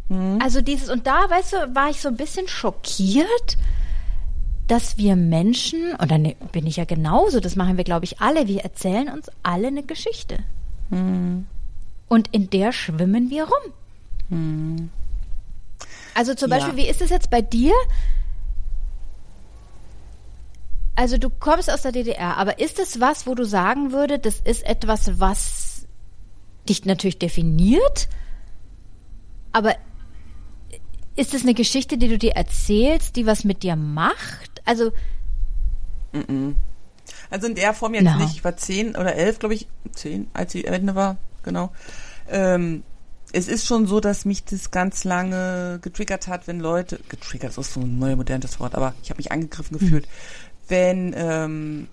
Hm? Also dieses, und da, weißt du, war ich so ein bisschen schockiert, dass wir Menschen, und dann bin ich ja genauso, das machen wir, glaube ich, alle, wir erzählen uns alle eine Geschichte. Hm. Und in der schwimmen wir rum. Hm. Also zum Beispiel, ja. wie ist es jetzt bei dir? Also du kommst aus der DDR, aber ist es was, wo du sagen würde, das ist etwas, was dich natürlich definiert? Aber ist es eine Geschichte, die du dir erzählst, die was mit dir macht? Also also in der Form jetzt no. nicht. Ich war zehn oder elf, glaube ich, zehn, als sie Ende war, genau. Ähm, es ist schon so, dass mich das ganz lange getriggert hat, wenn Leute, getriggert ist so ein neues modernes Wort, aber ich habe mich angegriffen gefühlt, mhm. Wenn ähm,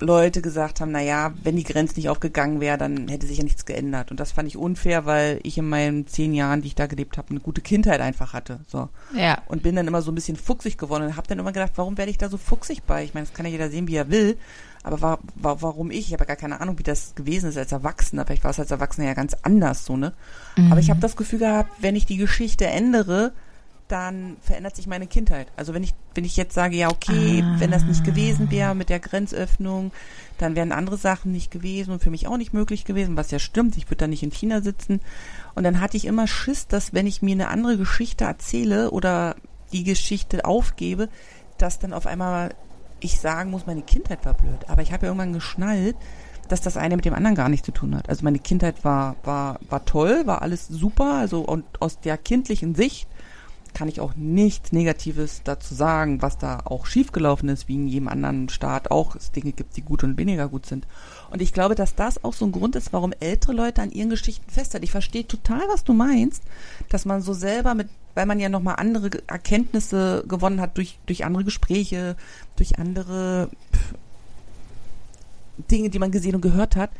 Leute gesagt haben, na ja, wenn die Grenze nicht aufgegangen wäre, dann hätte sich ja nichts geändert. Und das fand ich unfair, weil ich in meinen zehn Jahren, die ich da gelebt habe, eine gute Kindheit einfach hatte. So. Ja. Und bin dann immer so ein bisschen fuchsig geworden und habe dann immer gedacht, warum werde ich da so fuchsig bei? Ich meine, das kann ja jeder sehen, wie er will. Aber war, war, warum ich? Ich habe ja gar keine Ahnung, wie das gewesen ist als Erwachsener. Vielleicht war es als Erwachsener ja ganz anders so, ne? Mhm. Aber ich habe das Gefühl gehabt, wenn ich die Geschichte ändere, dann verändert sich meine Kindheit. Also wenn ich, wenn ich jetzt sage, ja, okay, ah. wenn das nicht gewesen wäre mit der Grenzöffnung, dann wären andere Sachen nicht gewesen und für mich auch nicht möglich gewesen, was ja stimmt. Ich würde da nicht in China sitzen. Und dann hatte ich immer Schiss, dass wenn ich mir eine andere Geschichte erzähle oder die Geschichte aufgebe, dass dann auf einmal ich sagen muss, meine Kindheit war blöd. Aber ich habe ja irgendwann geschnallt, dass das eine mit dem anderen gar nichts zu tun hat. Also meine Kindheit war, war, war toll, war alles super. Also und aus der kindlichen Sicht kann ich auch nichts Negatives dazu sagen, was da auch schiefgelaufen ist, wie in jedem anderen Staat auch es Dinge gibt, die gut und weniger gut sind. Und ich glaube, dass das auch so ein Grund ist, warum ältere Leute an ihren Geschichten festhalten. Ich verstehe total, was du meinst, dass man so selber mit weil man ja nochmal andere Erkenntnisse gewonnen hat durch, durch andere Gespräche, durch andere Dinge, die man gesehen und gehört hat.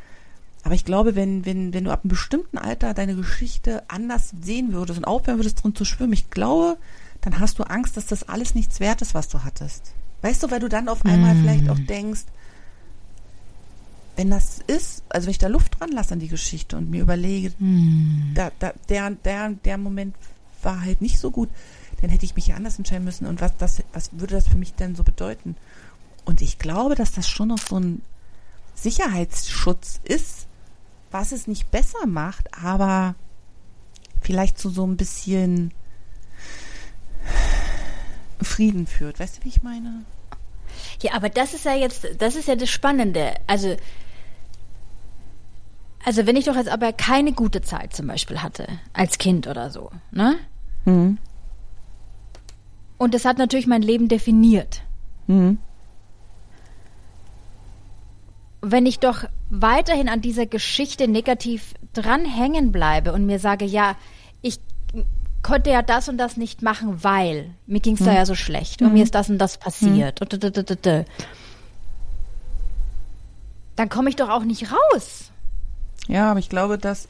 Aber ich glaube, wenn, wenn, wenn du ab einem bestimmten Alter deine Geschichte anders sehen würdest und aufhören würdest, drin zu schwimmen, ich glaube, dann hast du Angst, dass das alles nichts wert ist, was du hattest. Weißt du, weil du dann auf einmal mm. vielleicht auch denkst, wenn das ist, also wenn ich da Luft dran lasse an die Geschichte und mir überlege, mm. da, da, der, der, der Moment war halt nicht so gut, dann hätte ich mich ja anders entscheiden müssen. Und was, das, was würde das für mich denn so bedeuten? Und ich glaube, dass das schon noch so ein, Sicherheitsschutz ist, was es nicht besser macht, aber vielleicht zu so ein bisschen Frieden führt. Weißt du, wie ich meine? Ja, aber das ist ja jetzt, das ist ja das Spannende. Also, also wenn ich doch jetzt aber keine gute Zeit zum Beispiel hatte, als Kind oder so, ne? Mhm. Und das hat natürlich mein Leben definiert. Mhm. Wenn ich doch weiterhin an dieser Geschichte negativ dranhängen bleibe und mir sage, ja, ich konnte ja das und das nicht machen, weil mir ging es mhm. da ja so schlecht und mir ist das und das passiert. Mhm. Und dann komme ich doch auch nicht raus. Ja, aber ich glaube, dass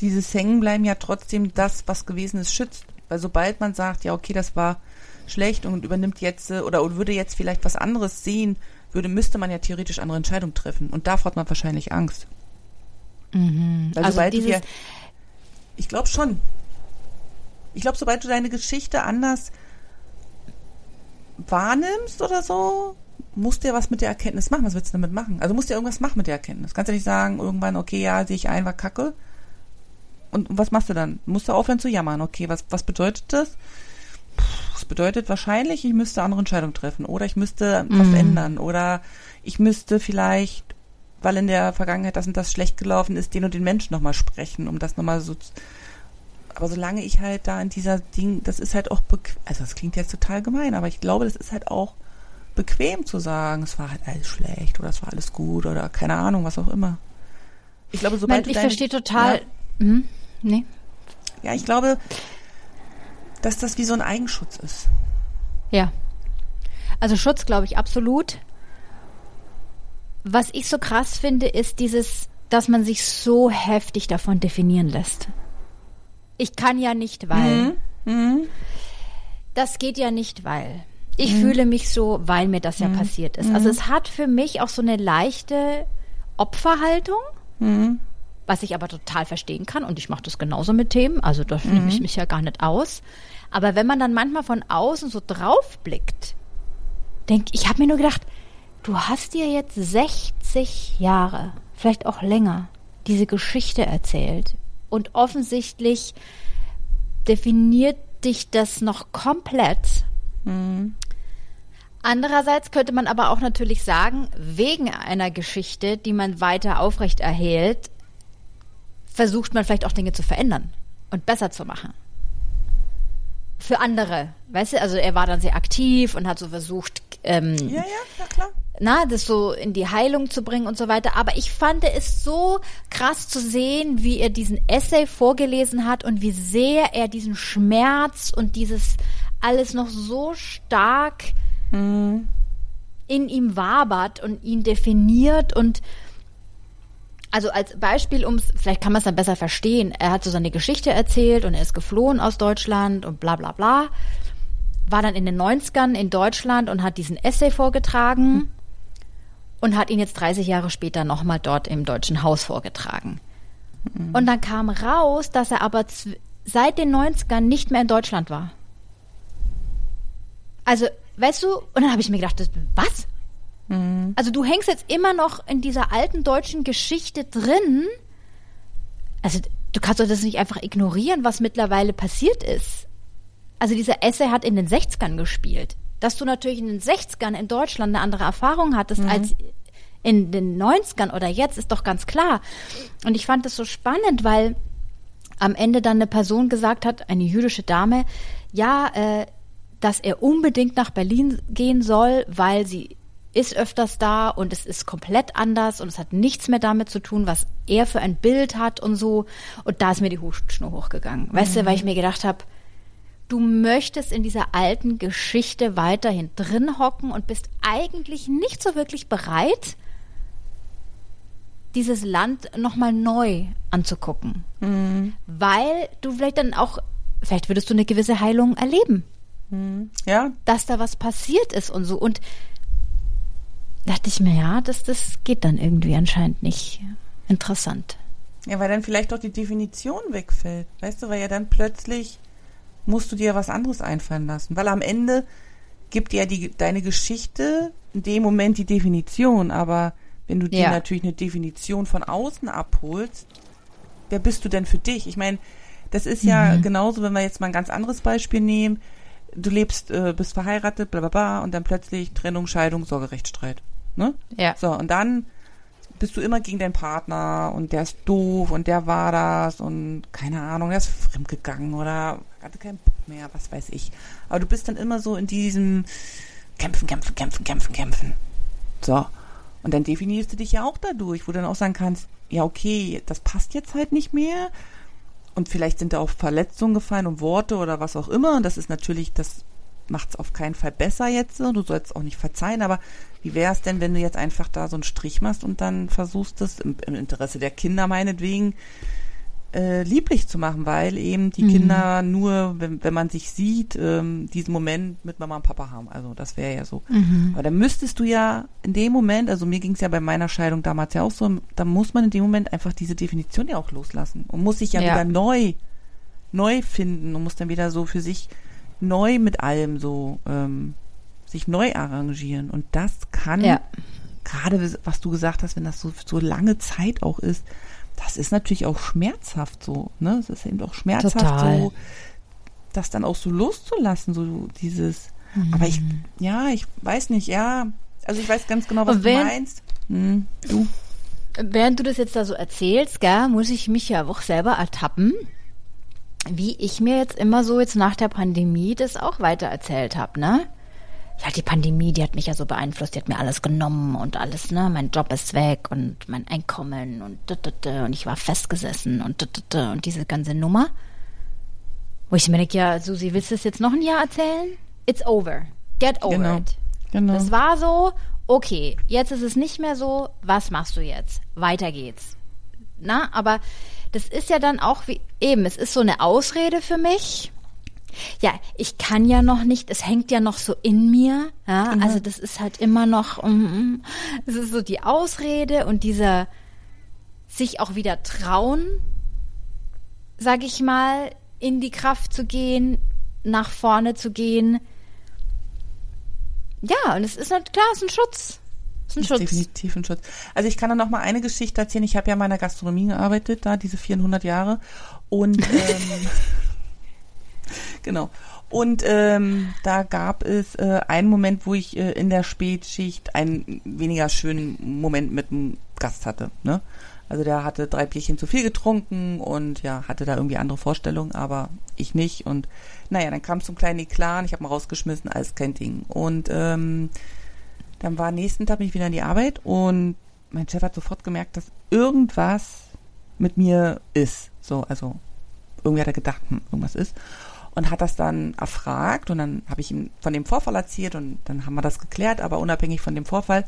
dieses Hängenbleiben ja trotzdem das, was gewesen ist, schützt. Weil sobald man sagt, ja, okay, das war schlecht und übernimmt jetzt äh, oder würde jetzt vielleicht was anderes sehen, würde, müsste man ja theoretisch andere Entscheidungen treffen. Und davor hat man wahrscheinlich Angst. Mhm. Weil also sobald dieses, du dir, ich glaube schon. Ich glaube, sobald du deine Geschichte anders wahrnimmst oder so, musst du ja was mit der Erkenntnis machen. Was willst du damit machen? Also musst du ja irgendwas machen mit der Erkenntnis. Kannst du nicht sagen, irgendwann, okay, ja, sehe ich ein, war kacke. Und was machst du dann? Musst du aufhören zu jammern. Okay, was, was bedeutet das? Das bedeutet wahrscheinlich, ich müsste andere Entscheidungen treffen oder ich müsste was mm. ändern oder ich müsste vielleicht, weil in der Vergangenheit das und das schlecht gelaufen ist, den und den Menschen nochmal sprechen, um das nochmal so aber solange ich halt da in dieser Ding, das ist halt auch bequem, also das klingt jetzt total gemein, aber ich glaube, das ist halt auch bequem zu sagen, es war halt alles schlecht oder es war alles gut oder keine Ahnung, was auch immer. Ich glaube, sobald Nein, ich verstehe total. Ja, hm, nee. Ja, ich glaube, dass das wie so ein Eigenschutz ist. Ja. Also Schutz, glaube ich, absolut. Was ich so krass finde, ist dieses, dass man sich so heftig davon definieren lässt. Ich kann ja nicht, weil. Mhm. Mhm. Das geht ja nicht, weil. Ich mhm. fühle mich so, weil mir das ja mhm. passiert ist. Also mhm. es hat für mich auch so eine leichte Opferhaltung, mhm. was ich aber total verstehen kann. Und ich mache das genauso mit Themen. Also da nehme ich mich ja gar nicht aus. Aber wenn man dann manchmal von außen so drauf blickt, denk, ich habe mir nur gedacht, du hast dir jetzt 60 Jahre, vielleicht auch länger, diese Geschichte erzählt und offensichtlich definiert dich das noch komplett. Mhm. Andererseits könnte man aber auch natürlich sagen, wegen einer Geschichte, die man weiter aufrecht erhält, versucht man vielleicht auch Dinge zu verändern und besser zu machen für andere. Weißt du, also er war dann sehr aktiv und hat so versucht, ähm, ja, ja, na klar. Na, das so in die Heilung zu bringen und so weiter. Aber ich fand es so krass zu sehen, wie er diesen Essay vorgelesen hat und wie sehr er diesen Schmerz und dieses alles noch so stark mhm. in ihm wabert und ihn definiert und also als Beispiel, um vielleicht kann man es dann besser verstehen. Er hat so seine Geschichte erzählt und er ist geflohen aus Deutschland und bla bla bla. War dann in den 90ern in Deutschland und hat diesen Essay vorgetragen mhm. und hat ihn jetzt 30 Jahre später nochmal dort im Deutschen Haus vorgetragen. Mhm. Und dann kam raus, dass er aber seit den 90ern nicht mehr in Deutschland war. Also, weißt du, und dann habe ich mir gedacht, was? Mhm. Also du hängst jetzt immer noch in dieser alten deutschen Geschichte drin. Also du kannst doch das nicht einfach ignorieren, was mittlerweile passiert ist. Also dieser Essay hat in den 60ern gespielt. Dass du natürlich in den 60ern in Deutschland eine andere Erfahrung hattest mhm. als in den 90ern oder jetzt, ist doch ganz klar. Und ich fand das so spannend, weil am Ende dann eine Person gesagt hat, eine jüdische Dame, ja, äh, dass er unbedingt nach Berlin gehen soll, weil sie ist öfters da und es ist komplett anders und es hat nichts mehr damit zu tun, was er für ein Bild hat und so. Und da ist mir die Hutschnur hochgegangen. Mhm. Weißt du, weil ich mir gedacht habe, du möchtest in dieser alten Geschichte weiterhin drin hocken und bist eigentlich nicht so wirklich bereit, dieses Land nochmal neu anzugucken. Mhm. Weil du vielleicht dann auch, vielleicht würdest du eine gewisse Heilung erleben. Mhm. Ja. Dass da was passiert ist und so. Und dachte ich mir, ja, das, das geht dann irgendwie anscheinend nicht. Interessant. Ja, weil dann vielleicht auch die Definition wegfällt. Weißt du, weil ja dann plötzlich musst du dir was anderes einfallen lassen. Weil am Ende gibt ja die, deine Geschichte in dem Moment die Definition, aber Wenn du dir Ja. natürlich eine Definition von außen abholst, wer bist du denn für dich? Ich meine, das ist ja genauso, wenn wir jetzt mal ein ganz anderes Beispiel nehmen. Du lebst, äh, bist verheiratet, bla bla bla, und dann plötzlich Trennung, Scheidung, Sorgerechtsstreit. Ne? Ja. So, und dann bist du immer gegen deinen Partner und der ist doof und der war das und keine Ahnung, der ist fremdgegangen oder hatte keinen Bock mehr, was weiß ich. Aber du bist dann immer so in diesem Kämpfen, Kämpfen, Kämpfen, Kämpfen, Kämpfen. So. Und dann definierst du dich ja auch dadurch, wo du dann auch sagen kannst, ja, okay, das passt jetzt halt nicht mehr. Und vielleicht sind da auch Verletzungen gefallen und Worte oder was auch immer. Und das ist natürlich, das macht es auf keinen Fall besser jetzt. Du sollst auch nicht verzeihen, aber wie wäre es denn, wenn du jetzt einfach da so einen Strich machst und dann versuchst, das im, im Interesse der Kinder meinetwegen äh, lieblich zu machen, weil eben die Kinder nur, wenn, wenn man sich sieht, ähm, diesen Moment mit Mama und Papa haben. Also das wäre ja so. Aber dann müsstest du ja in dem Moment, also mir ging es ja bei meiner Scheidung damals ja auch so, da muss man in dem Moment einfach diese Definition ja auch loslassen und muss sich ja, Ja. wieder neu, neu finden und muss dann wieder so für sich neu mit allem so ähm, sich neu arrangieren. Und das kann Ja. gerade was du gesagt hast, wenn das so, so lange Zeit auch ist, das ist natürlich auch schmerzhaft so, ne? Es ist eben auch schmerzhaft Total. so, das dann auch so loszulassen, so dieses, aber ich, ja, ich weiß nicht, ja, also ich weiß ganz genau, was Und du wenn- meinst. Hm, du? Während du das jetzt da so erzählst, gell, muss ich mich ja auch selber ertappen, wie ich mir jetzt immer so jetzt nach der Pandemie das auch weiter erzählt habe, ne? Ja, die Pandemie, die hat mich ja so beeinflusst, die hat mir alles genommen und alles, ne? Mein Job ist weg und mein Einkommen und und ich war festgesessen und und diese ganze Nummer. Wo ich mir denke, ja, Susi, willst du das jetzt noch ein Jahr erzählen? It's over. Get over Genau. it. Genau. Das war so, okay, jetzt ist es nicht mehr so, was machst du jetzt? Weiter geht's. Na, aber das ist ja dann auch wie, eben, es ist so eine Ausrede für mich. Ja, ich kann ja noch nicht, es hängt ja noch so in mir. Ja, also das ist halt immer noch, mm, es ist so die Ausrede und dieser sich auch wieder trauen, sag ich mal, in die Kraft zu gehen, nach vorne zu gehen. Ja, und es ist halt klar, es ist ein Schutz. Es ist ein ist Schutz. definitiv ein Schutz. Also ich kann da noch mal eine Geschichte erzählen. Ich habe ja in meiner Gastronomie gearbeitet, da diese 400 Jahre. Und ähm, genau. Und ähm, da gab es äh, einen Moment, wo ich äh, in der Spätschicht einen weniger schönen Moment mit einem Gast hatte. Ne? Also der hatte drei Bierchen zu viel getrunken und ja, hatte da irgendwie andere Vorstellungen, aber ich nicht. Und naja, dann kam es zum kleinen Eklat ich habe mal rausgeschmissen, alles kein Ding. Und ähm, dann war nächsten Tag bin ich wieder in die Arbeit und mein Chef hat sofort gemerkt, dass irgendwas mit mir ist. So, also irgendwie hat er gedacht, hm, irgendwas ist. Und hat das dann erfragt und dann habe ich ihm von dem Vorfall erzählt und dann haben wir das geklärt, aber unabhängig von dem Vorfall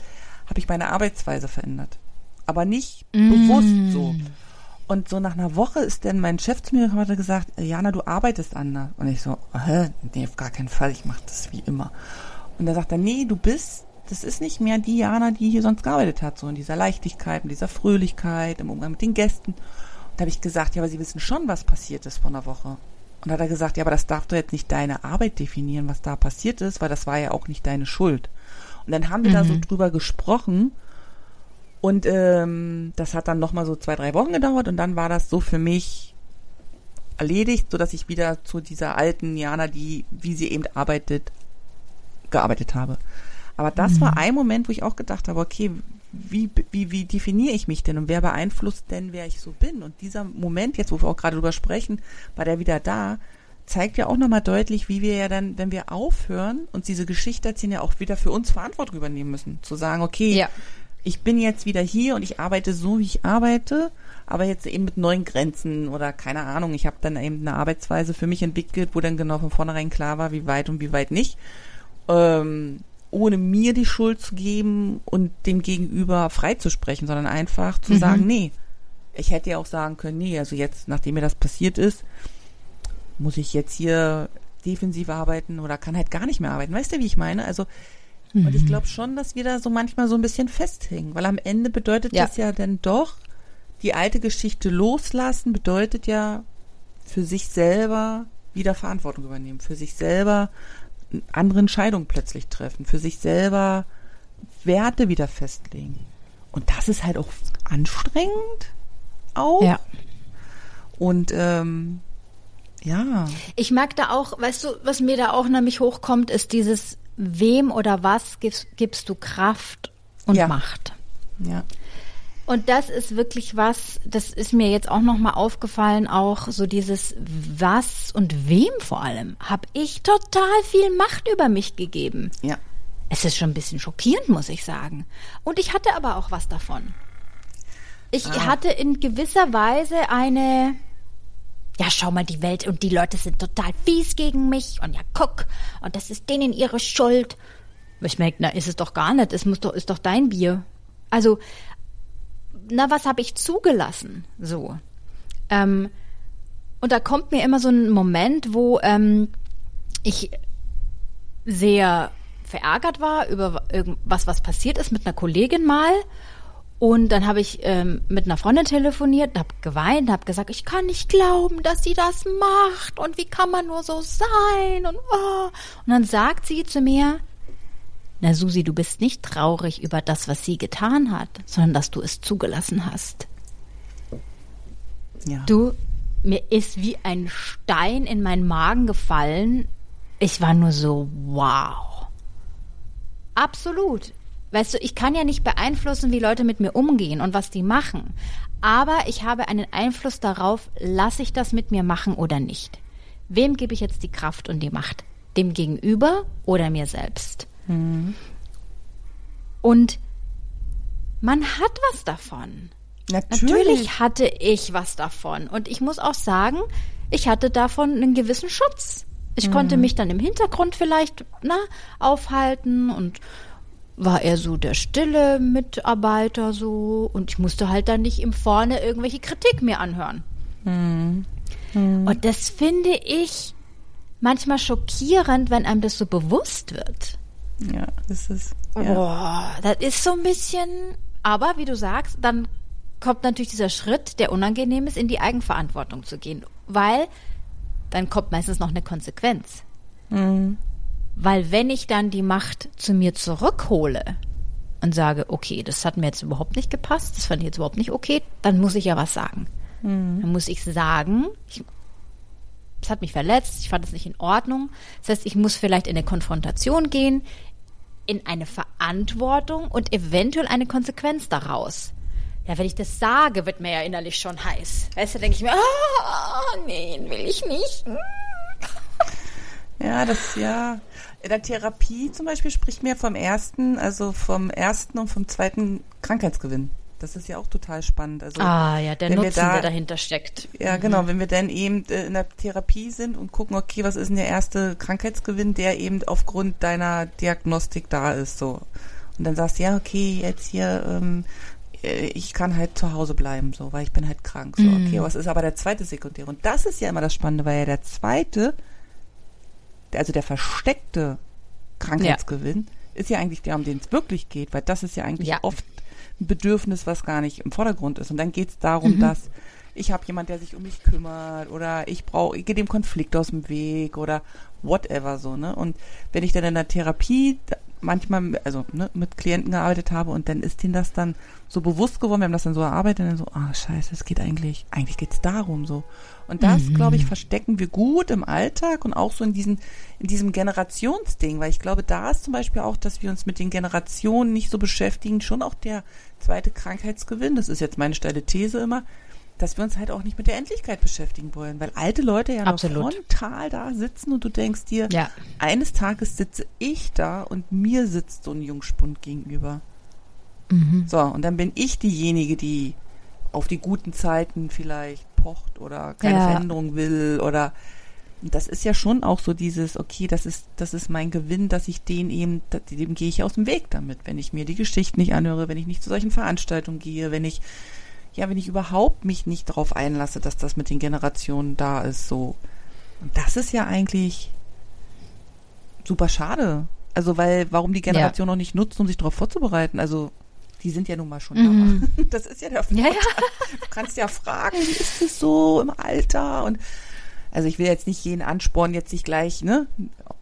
habe ich meine Arbeitsweise verändert. Aber nicht bewusst so. Und so nach einer Woche ist dann mein Chef zu mir und hat gesagt, Jana, du arbeitest anders. Und ich so, hä? Nee, auf gar keinen Fall, ich mache das wie immer. Und da sagt er, nee, du bist, das ist nicht mehr die Jana, die hier sonst gearbeitet hat, so in dieser Leichtigkeit, in dieser Fröhlichkeit, im Umgang mit den Gästen. Und da habe ich gesagt, ja, aber Sie wissen schon, was passiert ist vor einer Woche. Und hat er gesagt, ja, aber das darf doch jetzt nicht deine Arbeit definieren, was da passiert ist, weil das war ja auch nicht deine Schuld. Und dann haben wir da so drüber gesprochen und ähm, das hat dann nochmal so zwei, drei Wochen gedauert und dann war das so für mich erledigt, so dass ich wieder zu dieser alten Jana, die, wie sie eben arbeitet, gearbeitet habe. Aber das war ein Moment, wo ich auch gedacht habe, okay, wie, wie, wie definiere ich mich denn und wer beeinflusst denn, wer ich so bin? Und dieser Moment, jetzt wo wir auch gerade drüber sprechen, war der wieder da, zeigt ja auch nochmal deutlich, wie wir ja dann, wenn wir aufhören und diese Geschichte erzählen, ja auch wieder für uns Verantwortung übernehmen müssen. Zu sagen, okay, Ja. ich bin jetzt wieder hier und ich arbeite so, wie ich arbeite, aber jetzt eben mit neuen Grenzen oder keine Ahnung. Ich habe dann eben eine Arbeitsweise für mich entwickelt, wo dann genau von vornherein klar war, wie weit und wie weit nicht. Ähm, ohne mir die Schuld zu geben und dem Gegenüber freizusprechen, sondern einfach zu sagen, nee. Ich hätte ja auch sagen können, nee, also jetzt, nachdem mir das passiert ist, muss ich jetzt hier defensiv arbeiten oder kann halt gar nicht mehr arbeiten. Weißt du, wie ich meine? Also, und ich glaube schon, dass wir da so manchmal so ein bisschen festhängen, weil am Ende bedeutet Ja. das ja dann doch, die alte Geschichte loslassen, bedeutet ja für sich selber wieder Verantwortung übernehmen, für sich selber andere Entscheidungen plötzlich treffen, für sich selber Werte wieder festlegen. Und das ist halt auch anstrengend auch. Ja. Und ähm, ja. Ich mag da auch, weißt du, was mir da auch nämlich hochkommt, ist dieses wem oder was gibst, gibst du Kraft und Ja. Macht. Ja. Und das ist wirklich was, das ist mir jetzt auch nochmal aufgefallen, auch so dieses was und wem vor allem, habe ich total viel Macht über mich gegeben. Ja. Es ist schon ein bisschen schockierend, muss ich sagen. Und ich hatte aber auch was davon. Ich Ah. hatte in gewisser Weise eine, ja, schau mal, die Welt und die Leute sind total fies gegen mich und ja, guck, und das ist denen ihre Schuld. Ich merke, na, ist es doch gar nicht, es muss doch, ist doch dein Bier. Also, na, was habe ich zugelassen? So. Ähm, und da kommt mir immer so ein Moment, wo ähm, ich sehr verärgert war über irgendwas, was passiert ist mit einer Kollegin mal. Und dann habe ich ähm, mit einer Freundin telefoniert, habe geweint, habe gesagt, ich kann nicht glauben, dass sie das macht und wie kann man nur so sein und oh. Und dann sagt sie zu mir, na Susi, du bist nicht traurig über das, was sie getan hat, sondern dass du es zugelassen hast. Ja. Du, mir ist wie ein Stein in meinen Magen gefallen. Ich war nur so, wow. Absolut. Weißt du, ich kann ja nicht beeinflussen, wie Leute mit mir umgehen und was die machen. Aber ich habe einen Einfluss darauf, lasse ich das mit mir machen oder nicht. Wem gebe ich jetzt die Kraft und die Macht? Dem Gegenüber oder mir selbst? Und man hat was davon. Natürlich. Natürlich hatte ich was davon. Und ich muss auch sagen, ich hatte davon einen gewissen Schutz. Ich konnte mich dann im Hintergrund vielleicht na, aufhalten und war eher so der stille Mitarbeiter so und ich musste halt dann nicht im Vorne irgendwelche Kritik mir anhören. Und das finde ich manchmal schockierend, wenn einem das so bewusst wird. Ja, das ist. Ja. Boah, das ist so ein bisschen, aber wie du sagst, dann kommt natürlich dieser Schritt, der unangenehm ist, in die Eigenverantwortung zu gehen, weil dann kommt meistens noch eine Konsequenz. Weil wenn ich dann die Macht zu mir zurückhole und sage, okay, das hat mir jetzt überhaupt nicht gepasst, das fand ich jetzt überhaupt nicht okay, dann muss ich ja was sagen. Dann muss ich sagen, ich, es hat mich verletzt, ich fand es nicht in Ordnung. Das heißt, ich muss vielleicht in eine Konfrontation gehen, in eine Verantwortung und eventuell eine Konsequenz daraus. Ja, wenn ich das sage, wird mir ja innerlich schon heiß. Weißt du, denke ich mir, ah, nee, will ich nicht. Ja, das, ja. In der Therapie zum Beispiel spricht mir vom ersten, also vom ersten und vom zweiten Krankheitsgewinn. Das ist ja auch total spannend. Also, Ah, ja, der Nutzen, da- der dahinter steckt. Ja, genau. Wenn wir dann eben äh, in der Therapie sind und gucken, okay, was ist denn der erste Krankheitsgewinn, der eben aufgrund deiner Diagnostik da ist, so. Und dann sagst du, ja, okay, jetzt hier, ähm, äh, ich kann halt zu Hause bleiben, so, weil ich bin halt krank, so. Okay, was ist aber der zweite Sekundär? Und das ist ja immer das Spannende, weil ja der zweite, also der versteckte Krankheitsgewinn, ist ja eigentlich der, um den es wirklich geht, weil das ist ja eigentlich Ja. oft ein Bedürfnis, was gar nicht im Vordergrund ist. Und dann geht es darum, dass ich habe jemand, der sich um mich kümmert oder ich brauche, ich gehe dem Konflikt aus dem Weg oder whatever so, ne? Und wenn ich dann in der Therapie manchmal, also ne, mit Klienten gearbeitet habe und dann ist denen das dann so bewusst geworden, wir haben das dann so erarbeitet und dann so, ah scheiße, es geht eigentlich, eigentlich geht's darum so. Und das, glaube ich, verstecken wir gut im Alltag und auch so in diesen, in diesem Generationsding, weil ich glaube, da ist zum Beispiel auch, dass wir uns mit den Generationen nicht so beschäftigen, schon auch der zweite Krankheitsgewinn, das ist jetzt meine steile These immer, dass wir uns halt auch nicht mit der Endlichkeit beschäftigen wollen, weil alte Leute ja noch Absolut. frontal da sitzen und du denkst dir, Ja. eines Tages sitze ich da und mir sitzt so ein Jungspund gegenüber. So, und dann bin ich diejenige, die auf die guten Zeiten vielleicht pocht oder keine Ja. Veränderung will oder das ist ja schon auch so dieses, okay, das ist, das ist mein Gewinn, dass ich den eben, dem gehe ich aus dem Weg damit, wenn ich mir die Geschichten nicht anhöre, wenn ich nicht zu solchen Veranstaltungen gehe, wenn ich, ja, wenn ich überhaupt mich nicht darauf einlasse, dass das mit den Generationen da ist, so. Und das ist ja eigentlich super schade. Also, weil, warum die Generation noch nicht nutzt, um sich darauf vorzubereiten? Also, die sind ja nun mal schon da. Das ist ja der Vorteil. Ja, ja. Du kannst ja fragen, wie ist es so im Alter? Und also ich will jetzt nicht jeden anspornen, jetzt sich gleich, ne?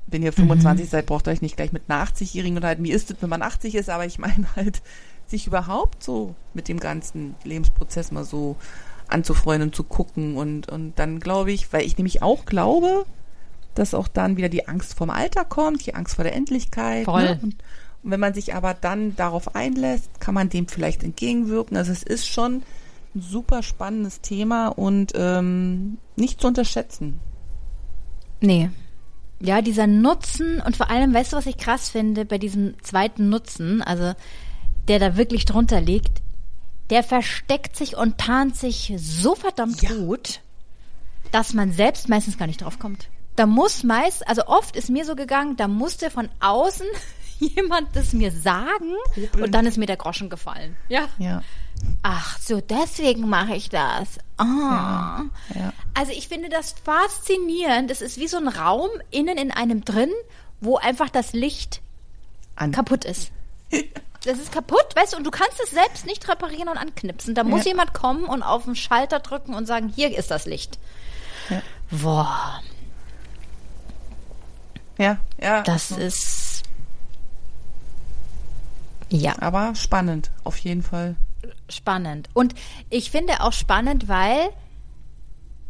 Wenn ihr 25 seid, braucht ihr euch nicht gleich mit einer 80-Jährigen unterhalten. Wie ist es, wenn man 80 ist? Aber ich meine halt, sich überhaupt so mit dem ganzen Lebensprozess mal so anzufreunden und zu gucken und, und dann glaube ich, weil ich nämlich auch glaube, dass auch dann wieder die Angst vom Alter kommt, die Angst vor der Endlichkeit. Voll. Ne? Und, und wenn man sich aber dann darauf einlässt, kann man dem vielleicht entgegenwirken. Also es ist schon ein super spannendes Thema und ähm, nicht zu unterschätzen. Nee. Ja, dieser Nutzen und vor allem, weißt du, was ich krass finde bei diesem zweiten Nutzen, also der da wirklich drunter liegt, der versteckt sich und tarnt sich so verdammt Ja. gut, dass man selbst meistens gar nicht drauf kommt. Da muss meist, also oft ist mir so gegangen, da musste von außen jemand das mir sagen und dann ist mir der Groschen gefallen. Ja. Ja. Ach so, deswegen mache ich das. Ah. Ja. Also ich finde das faszinierend. Das ist wie so ein Raum innen in einem drin, wo einfach das Licht An. kaputt ist. Das ist kaputt, weißt du, und du kannst es selbst nicht reparieren und anknipsen. Da muss Ja. jemand kommen und auf den Schalter drücken und sagen, hier ist das Licht. Ja. Boah, Ja, ja. das ist ja aber spannend, auf jeden Fall. spannend. Und ich finde auch spannend, weil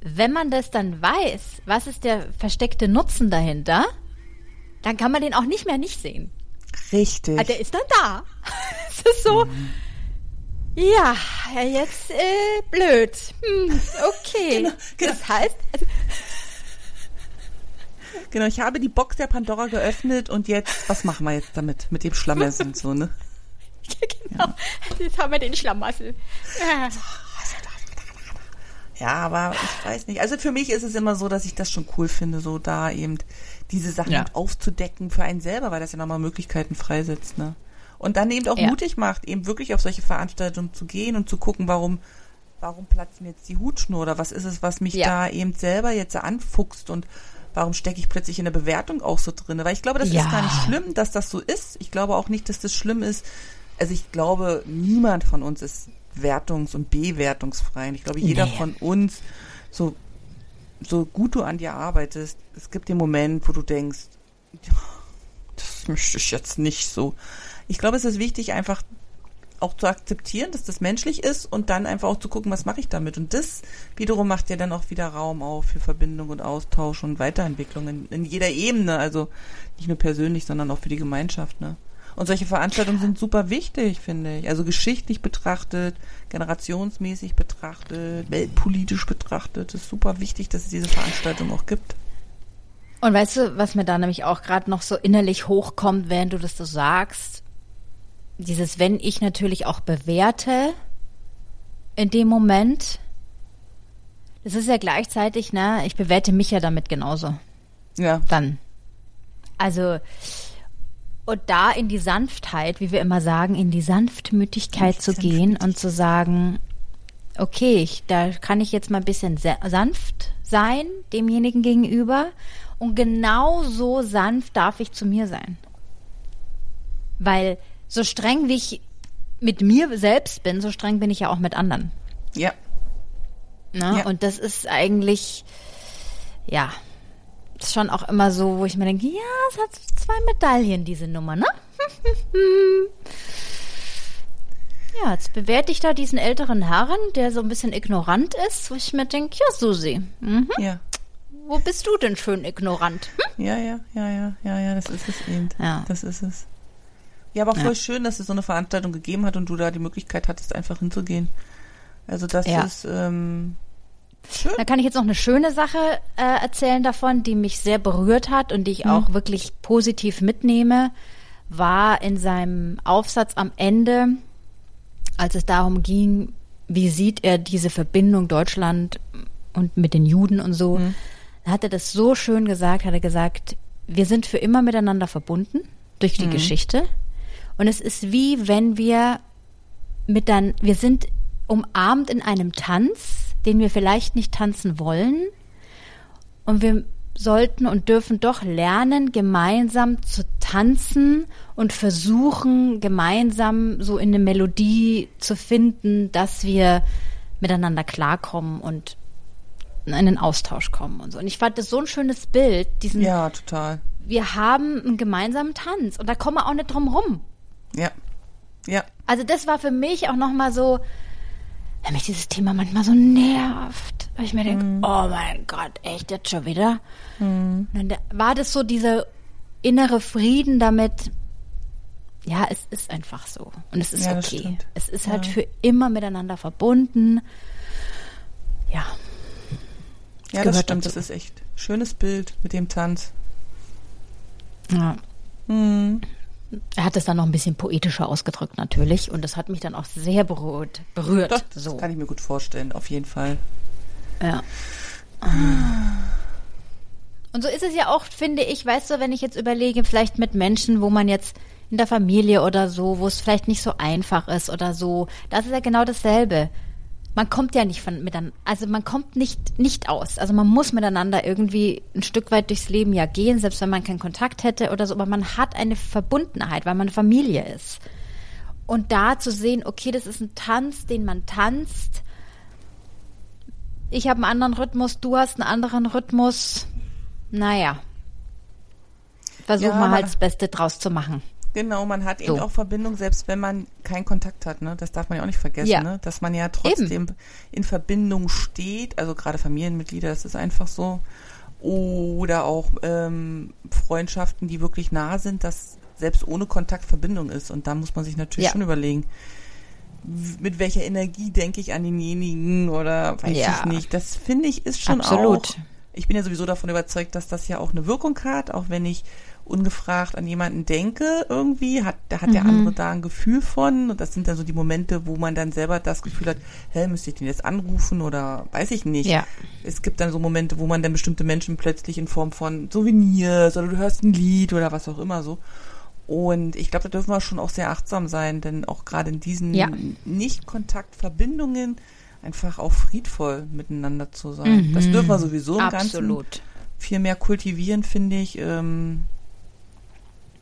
wenn man das dann weiß, was ist der versteckte Nutzen dahinter, dann kann man den auch nicht mehr nicht sehen. Richtig. Ah, der ist dann da. Es ist so, ja, ja, jetzt äh, blöd. Hm, okay. Genau, genau. Das heißt, also, Genau, ich habe die Box der Pandora geöffnet und jetzt, was machen wir jetzt damit? Mit dem Schlammessen so, ne? genau, jetzt haben wir den Schlamassel. Ja. Ja, aber ich weiß nicht. Also für mich ist es immer so, dass ich das schon cool finde, so da eben diese Sachen Ja. aufzudecken für einen selber, weil das ja nochmal Möglichkeiten freisetzt, ne? Und dann eben auch Ja. mutig macht, eben wirklich auf solche Veranstaltungen zu gehen und zu gucken, warum, warum platzt mir jetzt die Hutschnur oder was ist es, was mich Ja. da eben selber jetzt anfuchst und warum stecke ich plötzlich in der Bewertung auch so drin? Weil ich glaube, das ist gar nicht schlimm, dass das so ist. Ich glaube auch nicht, dass das schlimm ist. Also ich glaube, niemand von uns ist wertungs- und bewertungsfrei. Und ich glaube, jeder Nee. von uns, so, so gut du an dir arbeitest, es gibt den Moment, wo du denkst, das möchte ich jetzt nicht so. Ich glaube, es ist wichtig, einfach auch zu akzeptieren, dass das menschlich ist und dann einfach auch zu gucken, was mache ich damit. Und das wiederum macht ja dann auch wieder Raum auf für Verbindung und Austausch und Weiterentwicklung in, in jeder Ebene. Also nicht nur persönlich, sondern auch für die Gemeinschaft. Ne? Und solche Veranstaltungen sind super wichtig, finde ich. Also geschichtlich betrachtet, generationsmäßig betrachtet, weltpolitisch betrachtet. Es ist super wichtig, dass es diese Veranstaltung auch gibt. Und weißt du, was mir da nämlich auch gerade noch so innerlich hochkommt, während du das so sagst? Dieses, wenn ich natürlich auch bewerte in dem Moment, das ist ja gleichzeitig, ne, ich bewerte mich ja damit genauso. Ja, Dann. Also, und da in die Sanftheit, wie wir immer sagen, in die Sanftmütigkeit zu gehen und zu sagen, okay, ich, da kann ich jetzt mal ein bisschen sa- sanft sein demjenigen gegenüber und genauso sanft darf ich zu mir sein. Weil so streng wie ich mit mir selbst bin, so streng bin ich ja auch mit anderen. ja, Ne? Ja. Und das ist eigentlich, ja, schon auch immer so, wo ich mir denke, ja, es hat zwei Medaillen, diese Nummer, ne? ja, jetzt bewerte ich da diesen älteren Herren, der so ein bisschen ignorant ist, wo ich mir denke, ja, Susi, mhm. ja. wo bist du denn schön ignorant? Hm? Ja, ja, ja, ja, ja, ja, das ist es eben. Ja. Das ist es. Ja, aber voll Ja. schön, dass es so eine Veranstaltung gegeben hat und du da die Möglichkeit hattest, einfach hinzugehen. Also das Ja. ist ähm, schön. Da kann ich jetzt noch eine schöne Sache äh, erzählen davon, die mich sehr berührt hat und die ich auch wirklich positiv mitnehme, war in seinem Aufsatz am Ende, als es darum ging, wie sieht er diese Verbindung Deutschland und mit den Juden und so, da hat er das so schön gesagt, hat er gesagt, wir sind für immer miteinander verbunden durch die Geschichte. Und es ist wie wenn wir mit dann, wir sind umarmt in einem Tanz, den wir vielleicht nicht tanzen wollen. Und wir sollten und dürfen doch lernen, gemeinsam zu tanzen und versuchen, gemeinsam so in eine Melodie zu finden, dass wir miteinander klarkommen und in einen Austausch kommen und so. Und ich fand das so ein schönes Bild, diesen, Ja, total. wir haben einen gemeinsamen Tanz und da kommen wir auch nicht drum rum. Ja. Ja. Also das war für mich auch nochmal so, wenn mich dieses Thema manchmal so nervt, weil ich mir denke, Mhm. oh mein Gott, echt jetzt schon wieder? Und dann da- war das so dieser innere Frieden damit, ja, es ist einfach so. Und es ist Ja, okay. Es ist halt Ja. für immer miteinander verbunden. Ja. Ja, das stimmt. dazu. Das ist echt schönes Bild mit dem Tanz. ja. Mhm. Er hat es dann noch ein bisschen poetischer ausgedrückt natürlich und das hat mich dann auch sehr berührt. berührt das so. kann ich mir gut vorstellen, auf jeden Fall. Ja. Und so ist es ja auch, finde ich, weißt du, wenn ich jetzt überlege, vielleicht mit Menschen, wo man jetzt in der Familie oder so, wo es vielleicht nicht so einfach ist oder so, das ist ja genau dasselbe. Man kommt ja nicht von miteinander, also man kommt nicht nicht aus. Also man muss miteinander irgendwie ein Stück weit durchs Leben ja gehen, selbst wenn man keinen Kontakt hätte oder so, aber man hat eine Verbundenheit, weil man Familie ist. Und da zu sehen, okay, das ist ein Tanz, den man tanzt, ich habe einen anderen Rhythmus, du hast einen anderen Rhythmus. Naja. Versuch Ja, mal aber- halt das Beste draus zu machen. Genau, man hat eben So. auch Verbindung, selbst wenn man keinen Kontakt hat. Ne? Das darf man ja auch nicht vergessen, Ja. ne? dass man ja trotzdem in Verbindung steht. Also gerade Familienmitglieder, das ist einfach so. Oder auch ähm, Freundschaften, die wirklich nah sind, dass selbst ohne Kontakt Verbindung ist. Und da muss man sich natürlich Ja. schon überlegen, mit welcher Energie denke ich an denjenigen oder weiß Ja. ich nicht. Das finde ich ist schon Absolut. auch. Ich bin ja sowieso davon überzeugt, dass das ja auch eine Wirkung hat, auch wenn ich ungefragt an jemanden denke irgendwie, hat, da hat der Mhm. andere da ein Gefühl von und das sind dann so die Momente, wo man dann selber das Gefühl hat, hä, müsste ich den jetzt anrufen oder weiß ich nicht. Ja. Es gibt dann so Momente, wo man dann bestimmte Menschen plötzlich in Form von Souvenirs oder du hörst ein Lied oder was auch immer so. Und ich glaube, da dürfen wir schon auch sehr achtsam sein, denn auch gerade in diesen Ja. Nicht-Kontakt-Verbindungen einfach auch friedvoll miteinander zu sein. Das dürfen wir sowieso im Ganzen Mhm. Absolut. viel mehr kultivieren, finde ich. Ähm,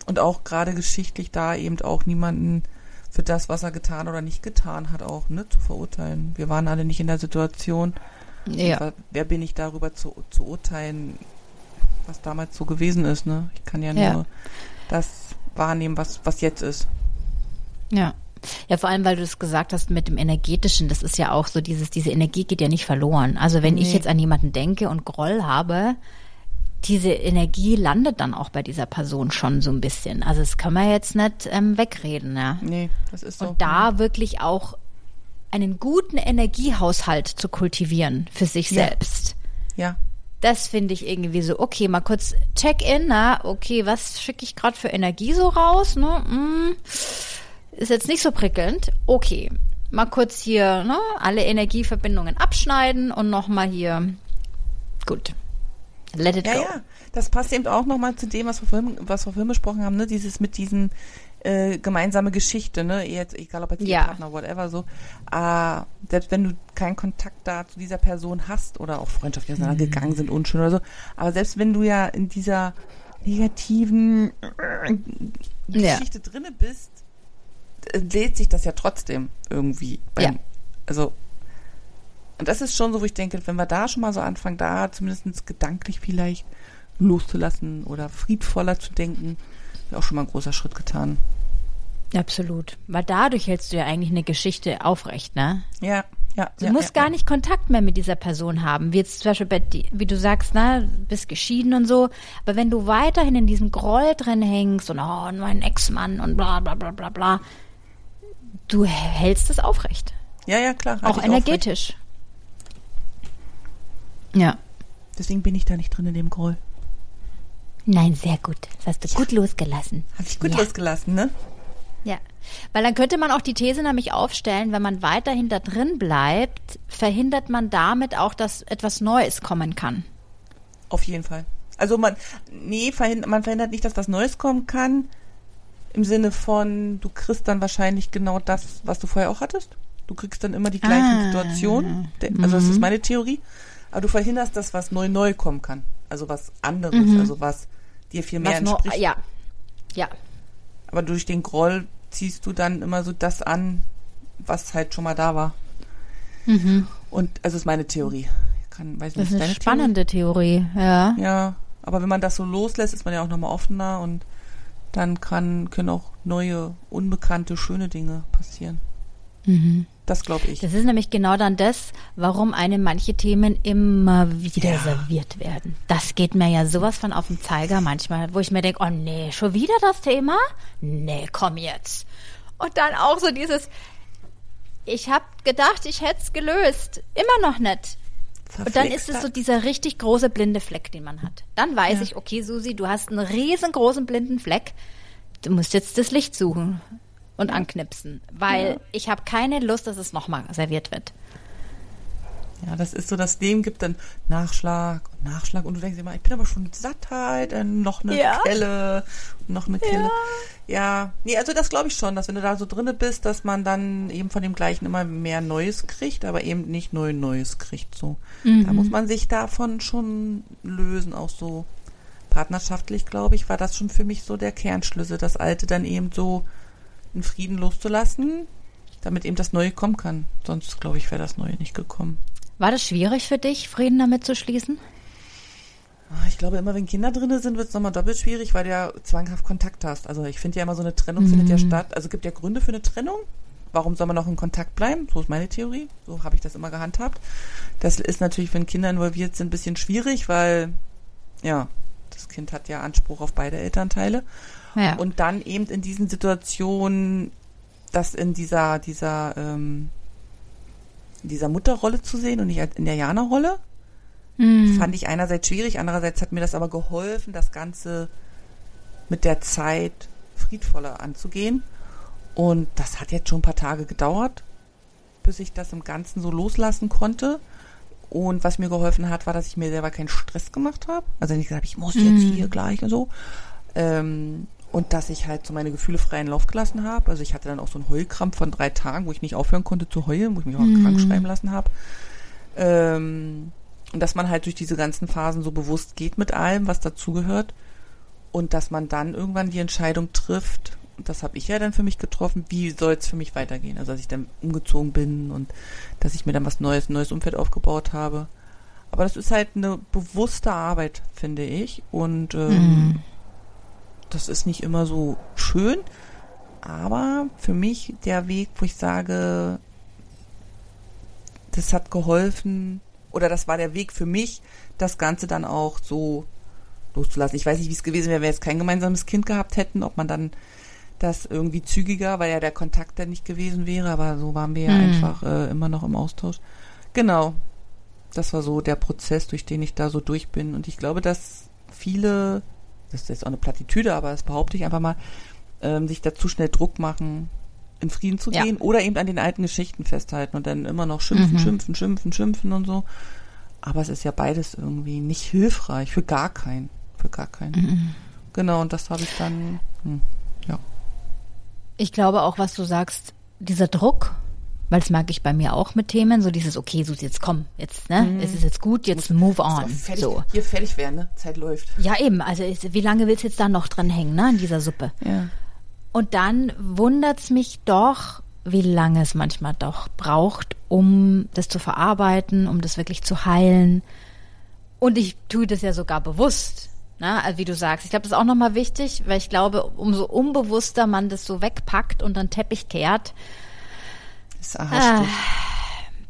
und auch gerade geschichtlich da eben auch niemanden für das, was er getan oder nicht getan hat, auch ne, zu verurteilen. Wir waren alle nicht in der Situation. Ja. Wer, wer bin ich darüber zu, zu urteilen, was damals so gewesen ist? Ne? Ich kann ja, Ja. nur das wahrnehmen, was, was jetzt ist. Ja. Ja, vor allem, weil du es gesagt hast mit dem Energetischen, das ist ja auch so dieses, diese Energie geht ja nicht verloren. Also wenn ich Nee. jetzt an jemanden denke und Groll habe, diese Energie landet dann auch bei dieser Person schon so ein bisschen. Also das kann man jetzt nicht ähm, wegreden, ja. Nee, das ist so. Und da wirklich auch einen guten Energiehaushalt zu kultivieren für sich Ja. selbst. Ja, Das finde ich irgendwie so, okay, mal kurz Check-in, na, okay, was schicke ich gerade für Energie so raus, ne? Hm, ist jetzt nicht so prickelnd. Okay, mal kurz hier, ne, alle Energieverbindungen abschneiden und nochmal hier, gut, let it Ja, go. ja, das passt eben auch nochmal zu dem, was wir vorhin, was wir vorhin besprochen haben, ne? Dieses mit diesen äh, gemeinsame Geschichte, ne? Jetzt, egal ob jetzt Ja. Partner, whatever, so. Äh, selbst wenn du keinen Kontakt da zu dieser Person hast oder auch Freundschaften die auseinandergegangen sind, unschön oder so, aber selbst wenn du ja in dieser negativen äh, Ja. Geschichte drinne bist, äh, lädt sich das ja trotzdem irgendwie. Ja. Also und das ist schon so, wo ich denke, wenn wir da schon mal so anfangen, da zumindest gedanklich vielleicht loszulassen oder friedvoller zu denken, wäre auch schon mal ein großer Schritt getan. Absolut. Weil dadurch hältst du ja eigentlich eine Geschichte aufrecht, ne? Ja, ja. Du ja, musst ja, gar nicht Kontakt mehr mit dieser Person haben. Wie jetzt zum Beispiel bei, wie du sagst, ne, bist geschieden und so. Aber wenn du weiterhin in diesem Groll drin hängst und oh, mein Ex-Mann und bla bla bla bla bla, du hältst es aufrecht. Ja, ja, klar. halt auch energetisch. Ja. Deswegen bin ich da nicht drin in dem Groll. Nein, sehr gut. Das hast du gut losgelassen. Habe ich gut Ja. losgelassen, ne? Ja, weil dann könnte man auch die These nämlich aufstellen, wenn man weiterhin da drin bleibt, verhindert man damit auch, dass etwas Neues kommen kann. Auf jeden Fall. Also man, nee, verhindert, man verhindert nicht, dass was Neues kommen kann. Im Sinne von, du kriegst dann wahrscheinlich genau das, was du vorher auch hattest. Du kriegst dann immer die gleichen Ah. Situationen. Also das ist meine Theorie. Aber du verhinderst, dass was neu neu kommen kann. Also was anderes, also was dir viel mehr Was entspricht. ja, ja, Aber durch den Groll ziehst du dann immer so das an, was halt schon mal da war. Und also ist meine Theorie. Ich Kann, weiß das nicht, ist eine spannende Theorie, ja. Theorie? Ja, aber wenn man das so loslässt, ist man ja auch nochmal offener und dann kann, können auch neue, unbekannte, schöne Dinge passieren. Mhm. Das glaube ich. Das ist nämlich genau dann das, warum einem manche Themen immer wieder ja. serviert werden. Das geht mir ja sowas von auf den Zeiger manchmal, wo ich mir denke, oh nee, schon wieder das Thema? Nee, komm jetzt. Und dann auch so dieses, ich habe gedacht, ich hätte es gelöst. Immer noch nicht. Und dann ist es so dieser richtig große blinde Fleck, den man hat. Dann weiß ja. ich, okay, Susi, du hast einen riesengroßen blinden Fleck. Du musst jetzt das Licht suchen und anknipsen, weil ja. ich habe keine Lust, dass es nochmal serviert wird. Ja, das ist so, das Leben gibt dann Nachschlag und Nachschlag und du denkst immer, ich bin aber schon Sattheit, halt, äh, noch eine ja. Kelle, noch eine Kelle. Ja. ja, nee, also das glaube ich schon, dass wenn du da so drinne bist, dass man dann eben von dem Gleichen immer mehr Neues kriegt, aber eben nicht neu Neues kriegt, so. Mhm. Da muss man sich davon schon lösen, auch so partnerschaftlich, glaube ich, war das schon für mich so der Kernschlüssel, das Alte dann eben so in Frieden loszulassen, damit eben das Neue kommen kann. Sonst, glaube ich, wäre das Neue nicht gekommen. War das schwierig für dich, Frieden damit zu schließen? Ah, ich glaube, immer wenn Kinder drin sind, wird es nochmal doppelt schwierig, weil du ja zwanghaft Kontakt hast. Also ich finde ja immer so eine Trennung mhm. findet ja mhm. statt. Also es gibt ja Gründe für eine Trennung. Warum soll man noch in Kontakt bleiben? So ist meine Theorie. So habe ich das immer gehandhabt. Das ist natürlich, wenn Kinder involviert sind, ein bisschen schwierig, weil ja, das Kind hat ja Anspruch auf beide Elternteile. Ja. Und dann eben in diesen Situationen, das in dieser, dieser, ähm, dieser Mutterrolle zu sehen und nicht in der Jana-Rolle, mhm. fand ich einerseits schwierig, andererseits hat mir das aber geholfen, das Ganze mit der Zeit friedvoller anzugehen. Und das hat jetzt schon ein paar Tage gedauert, bis ich das im Ganzen so loslassen konnte. Und was mir geholfen hat, war, dass ich mir selber keinen Stress gemacht habe. Also nicht gesagt, ich muss jetzt mhm. hier gleich und so. Ähm, und dass ich halt so meine Gefühle freien Lauf gelassen habe. Also ich hatte dann auch so einen Heulkrampf von drei Tagen, wo ich nicht aufhören konnte zu heulen, wo ich mich auch mhm. krank schreiben lassen habe. Ähm, und dass man halt durch diese ganzen Phasen so bewusst geht mit allem, was dazugehört. Und dass man dann irgendwann die Entscheidung trifft, und das habe ich ja dann für mich getroffen, wie soll es für mich weitergehen. Also dass ich dann umgezogen bin und dass ich mir dann was Neues, ein neues Umfeld aufgebaut habe. Aber das ist halt eine bewusste Arbeit, finde ich. Und ähm, mhm das ist nicht immer so schön, aber für mich der Weg, wo ich sage, das hat geholfen oder das war der Weg für mich, das Ganze dann auch so loszulassen. Ich weiß nicht, wie es gewesen wäre, wenn wir jetzt kein gemeinsames Kind gehabt hätten, ob man dann das irgendwie zügiger, weil ja der Kontakt dann nicht gewesen wäre, aber so waren wir ja mhm. einfach äh, immer noch im Austausch. Genau. Das war so der Prozess, durch den ich da so durch bin. Und ich glaube, dass viele das ist jetzt auch eine Plattitüde, aber das behaupte ich einfach mal, ähm, sich da zu schnell Druck machen, in Frieden zu ja. gehen oder eben an den alten Geschichten festhalten und dann immer noch schimpfen, mhm. schimpfen, schimpfen, schimpfen und so. Aber es ist ja beides irgendwie nicht hilfreich, für gar keinen. Für gar keinen. Mhm. Genau, und das habe ich dann, hm, ja. Ich glaube auch, was du sagst, dieser Druck, weil das mag ich bei mir auch mit Themen, so dieses, okay, Susi, jetzt komm, jetzt, ne, mhm. es ist jetzt gut, jetzt move on. Fertig, so. Hier fertig werden, ne, Zeit läuft. Ja, eben, also ist, wie lange willst du jetzt da noch dran hängen, ne, in dieser Suppe? Ja. Und dann wundert's mich doch, wie lange es manchmal doch braucht, um das zu verarbeiten, um das wirklich zu heilen. Und ich tue das ja sogar bewusst. Ne? Also wie du sagst, ich glaube, das ist auch nochmal wichtig, weil ich glaube, umso unbewusster man das so wegpackt und dann Teppich kehrt, ist ah,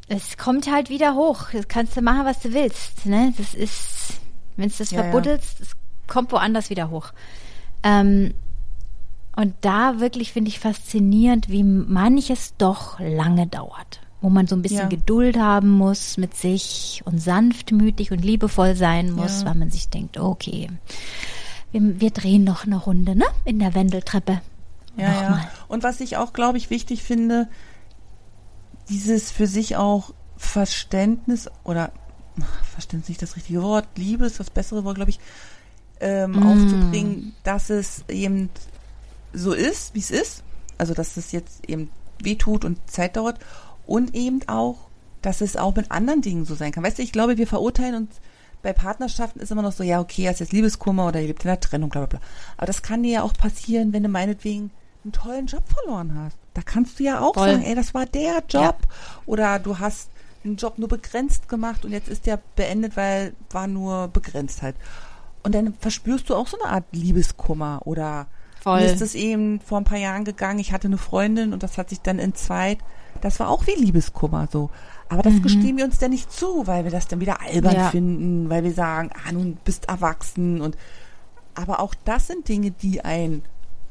es kommt halt wieder hoch. Das kannst du machen, was du willst. Ne? Das ist, wenn es das ja, verbuddelst, es kommt woanders wieder hoch. Ähm, und da wirklich finde ich faszinierend, wie manches doch lange dauert. Wo man so ein bisschen ja. Geduld haben muss mit sich und sanftmütig und liebevoll sein muss, ja. weil man sich denkt, okay, wir, wir, drehen noch eine Runde, ne? In der Wendeltreppe. Ja, ja. Und was ich auch, glaube ich, wichtig finde, dieses für sich auch Verständnis oder Verständnis nicht das richtige Wort, Liebe ist das bessere Wort, glaube ich, ähm, mm. aufzubringen, dass es eben so ist, wie es ist. Also, dass es jetzt eben wehtut und Zeit dauert. Und eben auch, dass es auch mit anderen Dingen so sein kann. Weißt du, ich glaube, wir verurteilen uns bei Partnerschaften ist immer noch so, ja, okay, ist jetzt Liebeskummer oder ihr lebt in der Trennung, bla bla bla. Aber das kann dir ja auch passieren, wenn du meinetwegen einen tollen Job verloren hast. Da kannst du ja auch Voll. sagen, ey, das war der Job. Ja. Oder du hast einen Job nur begrenzt gemacht und jetzt ist der beendet, weil war nur begrenzt halt. Und dann verspürst du auch so eine Art Liebeskummer oder Voll. Mir ist es eben vor ein paar Jahren gegangen. Ich hatte eine Freundin und das hat sich dann entzweit. Das war auch wie Liebeskummer so. Aber das mhm. gestehen wir uns dann nicht zu, weil wir das dann wieder albern ja. finden, weil wir sagen, ah, nun bist erwachsen und aber auch das sind Dinge, die ein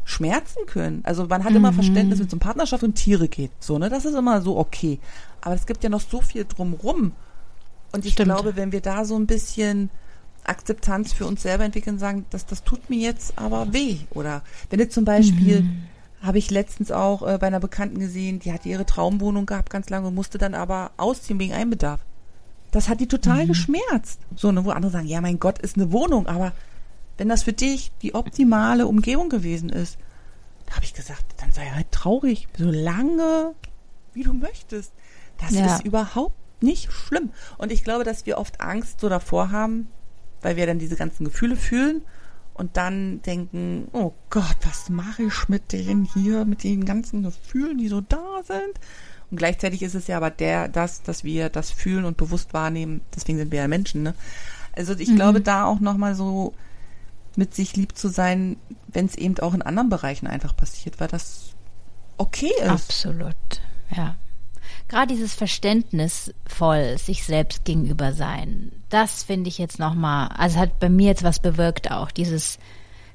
schmerzen können. Also man hat mhm. immer Verständnis, wenn es um Partnerschaft und Tiere geht. So, ne? Das ist immer so okay. Aber es gibt ja noch so viel drumrum. Und ich Stimmt. glaube, wenn wir da so ein bisschen Akzeptanz für uns selber entwickeln, sagen, dass das tut mir jetzt aber weh. Oder wenn du zum Beispiel, mhm. habe ich letztens auch äh, bei einer Bekannten gesehen, die hatte ihre Traumwohnung gehabt ganz lange und musste dann aber ausziehen wegen Einbedarf. Das hat die total mhm. geschmerzt. So, ne, wo andere sagen, ja, mein Gott, ist eine Wohnung, aber wenn das für dich die optimale Umgebung gewesen ist, da habe ich gesagt, dann sei halt traurig, so lange wie du möchtest. Das ja. ist überhaupt nicht schlimm. Und ich glaube, dass wir oft Angst so davor haben, weil wir dann diese ganzen Gefühle fühlen und dann denken, oh Gott, was mache ich mit denen hier, mit den ganzen Gefühlen, die so da sind? Und gleichzeitig ist es ja aber der, das, dass wir das fühlen und bewusst wahrnehmen, deswegen sind wir ja Menschen, ne? Also ich mhm. glaube, da auch nochmal so mit sich lieb zu sein, wenn es eben auch in anderen Bereichen einfach passiert, weil das okay ist. Absolut, ja gerade dieses Verständnisvoll sich selbst gegenüber sein, das finde ich jetzt nochmal, also hat bei mir jetzt was bewirkt auch, dieses,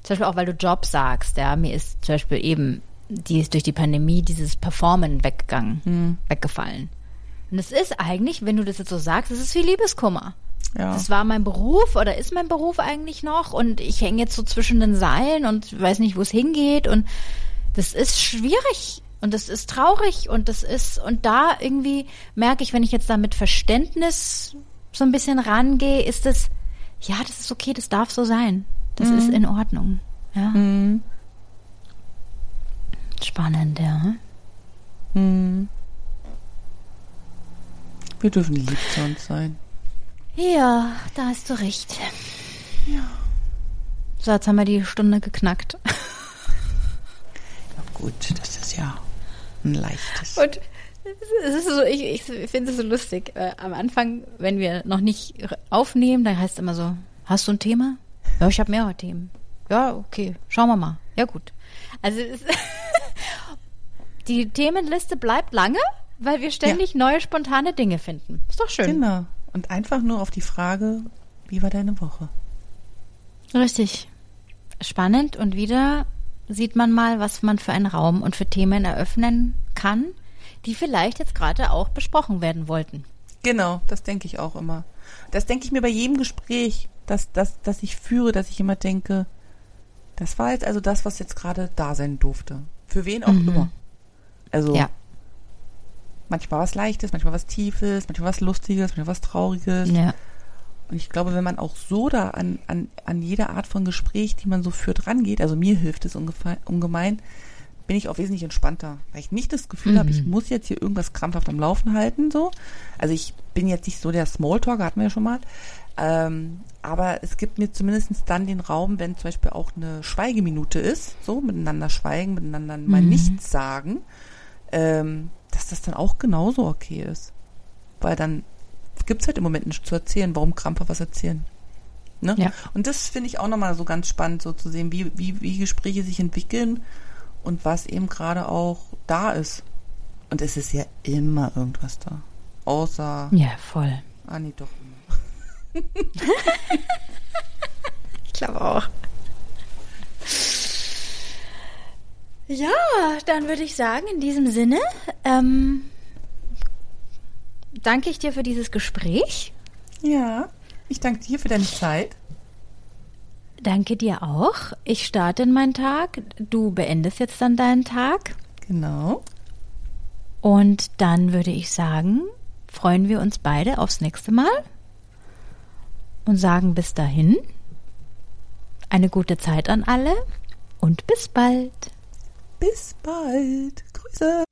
zum Beispiel auch weil du Job sagst, ja, mir ist zum Beispiel eben die ist durch die Pandemie dieses Performen weggegangen, hm. weggefallen. Und es ist eigentlich, wenn du das jetzt so sagst, es ist wie Liebeskummer. Ja. Das war mein Beruf oder ist mein Beruf eigentlich noch und ich hänge jetzt so zwischen den Seilen und weiß nicht, wo es hingeht und das ist schwierig und das ist traurig und das ist, und da irgendwie merke ich, wenn ich jetzt da mit Verständnis so ein bisschen rangehe, ist es, ja, das ist okay, das darf so sein. Das mhm. ist in Ordnung. Ja. Mhm. Spannend, ja. Mhm. Wir dürfen lieb zu uns sein. Ja, da hast du recht. Ja. So, jetzt haben wir die Stunde geknackt. Ja, gut, das ist ja ein leichtes. Und es ist so, ich, ich finde es so lustig. Äh, am Anfang, wenn wir noch nicht aufnehmen, dann heißt es immer so, hast du ein Thema? Ja, ich habe mehrere Themen. Ja, okay, schauen wir mal. Ja, gut. Also die Themenliste bleibt lange, weil wir ständig ja. neue spontane Dinge finden. Ist doch schön. Genau. Und einfach nur auf die Frage, wie war deine Woche? Richtig. Spannend und wieder sieht man mal, was man für einen Raum und für Themen eröffnen kann, die vielleicht jetzt gerade auch besprochen werden wollten. Genau, das denke ich auch immer. Das denke ich mir bei jedem Gespräch, dass das, dass ich führe, dass ich immer denke, das war jetzt also das, was jetzt gerade da sein durfte. Für wen auch mhm. immer. Also ja. Manchmal was Leichtes, manchmal was Tiefes, manchmal was Lustiges, manchmal was Trauriges. Ja. Und ich glaube, wenn man auch so da an, an, an jede Art von Gespräch, die man so führt, rangeht, also mir hilft es ungemein, bin ich auch wesentlich entspannter, weil ich nicht das Gefühl mhm. habe, ich muss jetzt hier irgendwas krampfhaft am Laufen halten, so. Also ich bin jetzt nicht so der Smalltalker, hatten wir ja schon mal. Ähm, aber es gibt mir zumindest dann den Raum, wenn zum Beispiel auch eine Schweigeminute ist, so miteinander schweigen, miteinander mhm. mal nichts sagen, ähm, dass das dann auch genauso okay ist. Weil dann gibt es halt im Moment nicht zu erzählen. Warum krampfer was erzählen? Ne? Ja. Und das finde ich auch nochmal so ganz spannend, so zu sehen, wie, wie, wie Gespräche sich entwickeln und was eben gerade auch da ist. Und es ist ja immer irgendwas da. Außer. Ja, voll. Ah, nee, doch ich glaube auch. Ja, dann würde ich sagen, in diesem Sinne, ähm, danke ich dir für dieses Gespräch. Ja, ich danke dir für deine Zeit. Danke dir auch. Ich starte in meinen Tag. Du beendest jetzt dann deinen Tag. Genau. Und dann würde ich sagen, freuen wir uns beide aufs nächste Mal und sagen bis dahin eine gute Zeit an alle und bis bald. Bis bald. Grüße.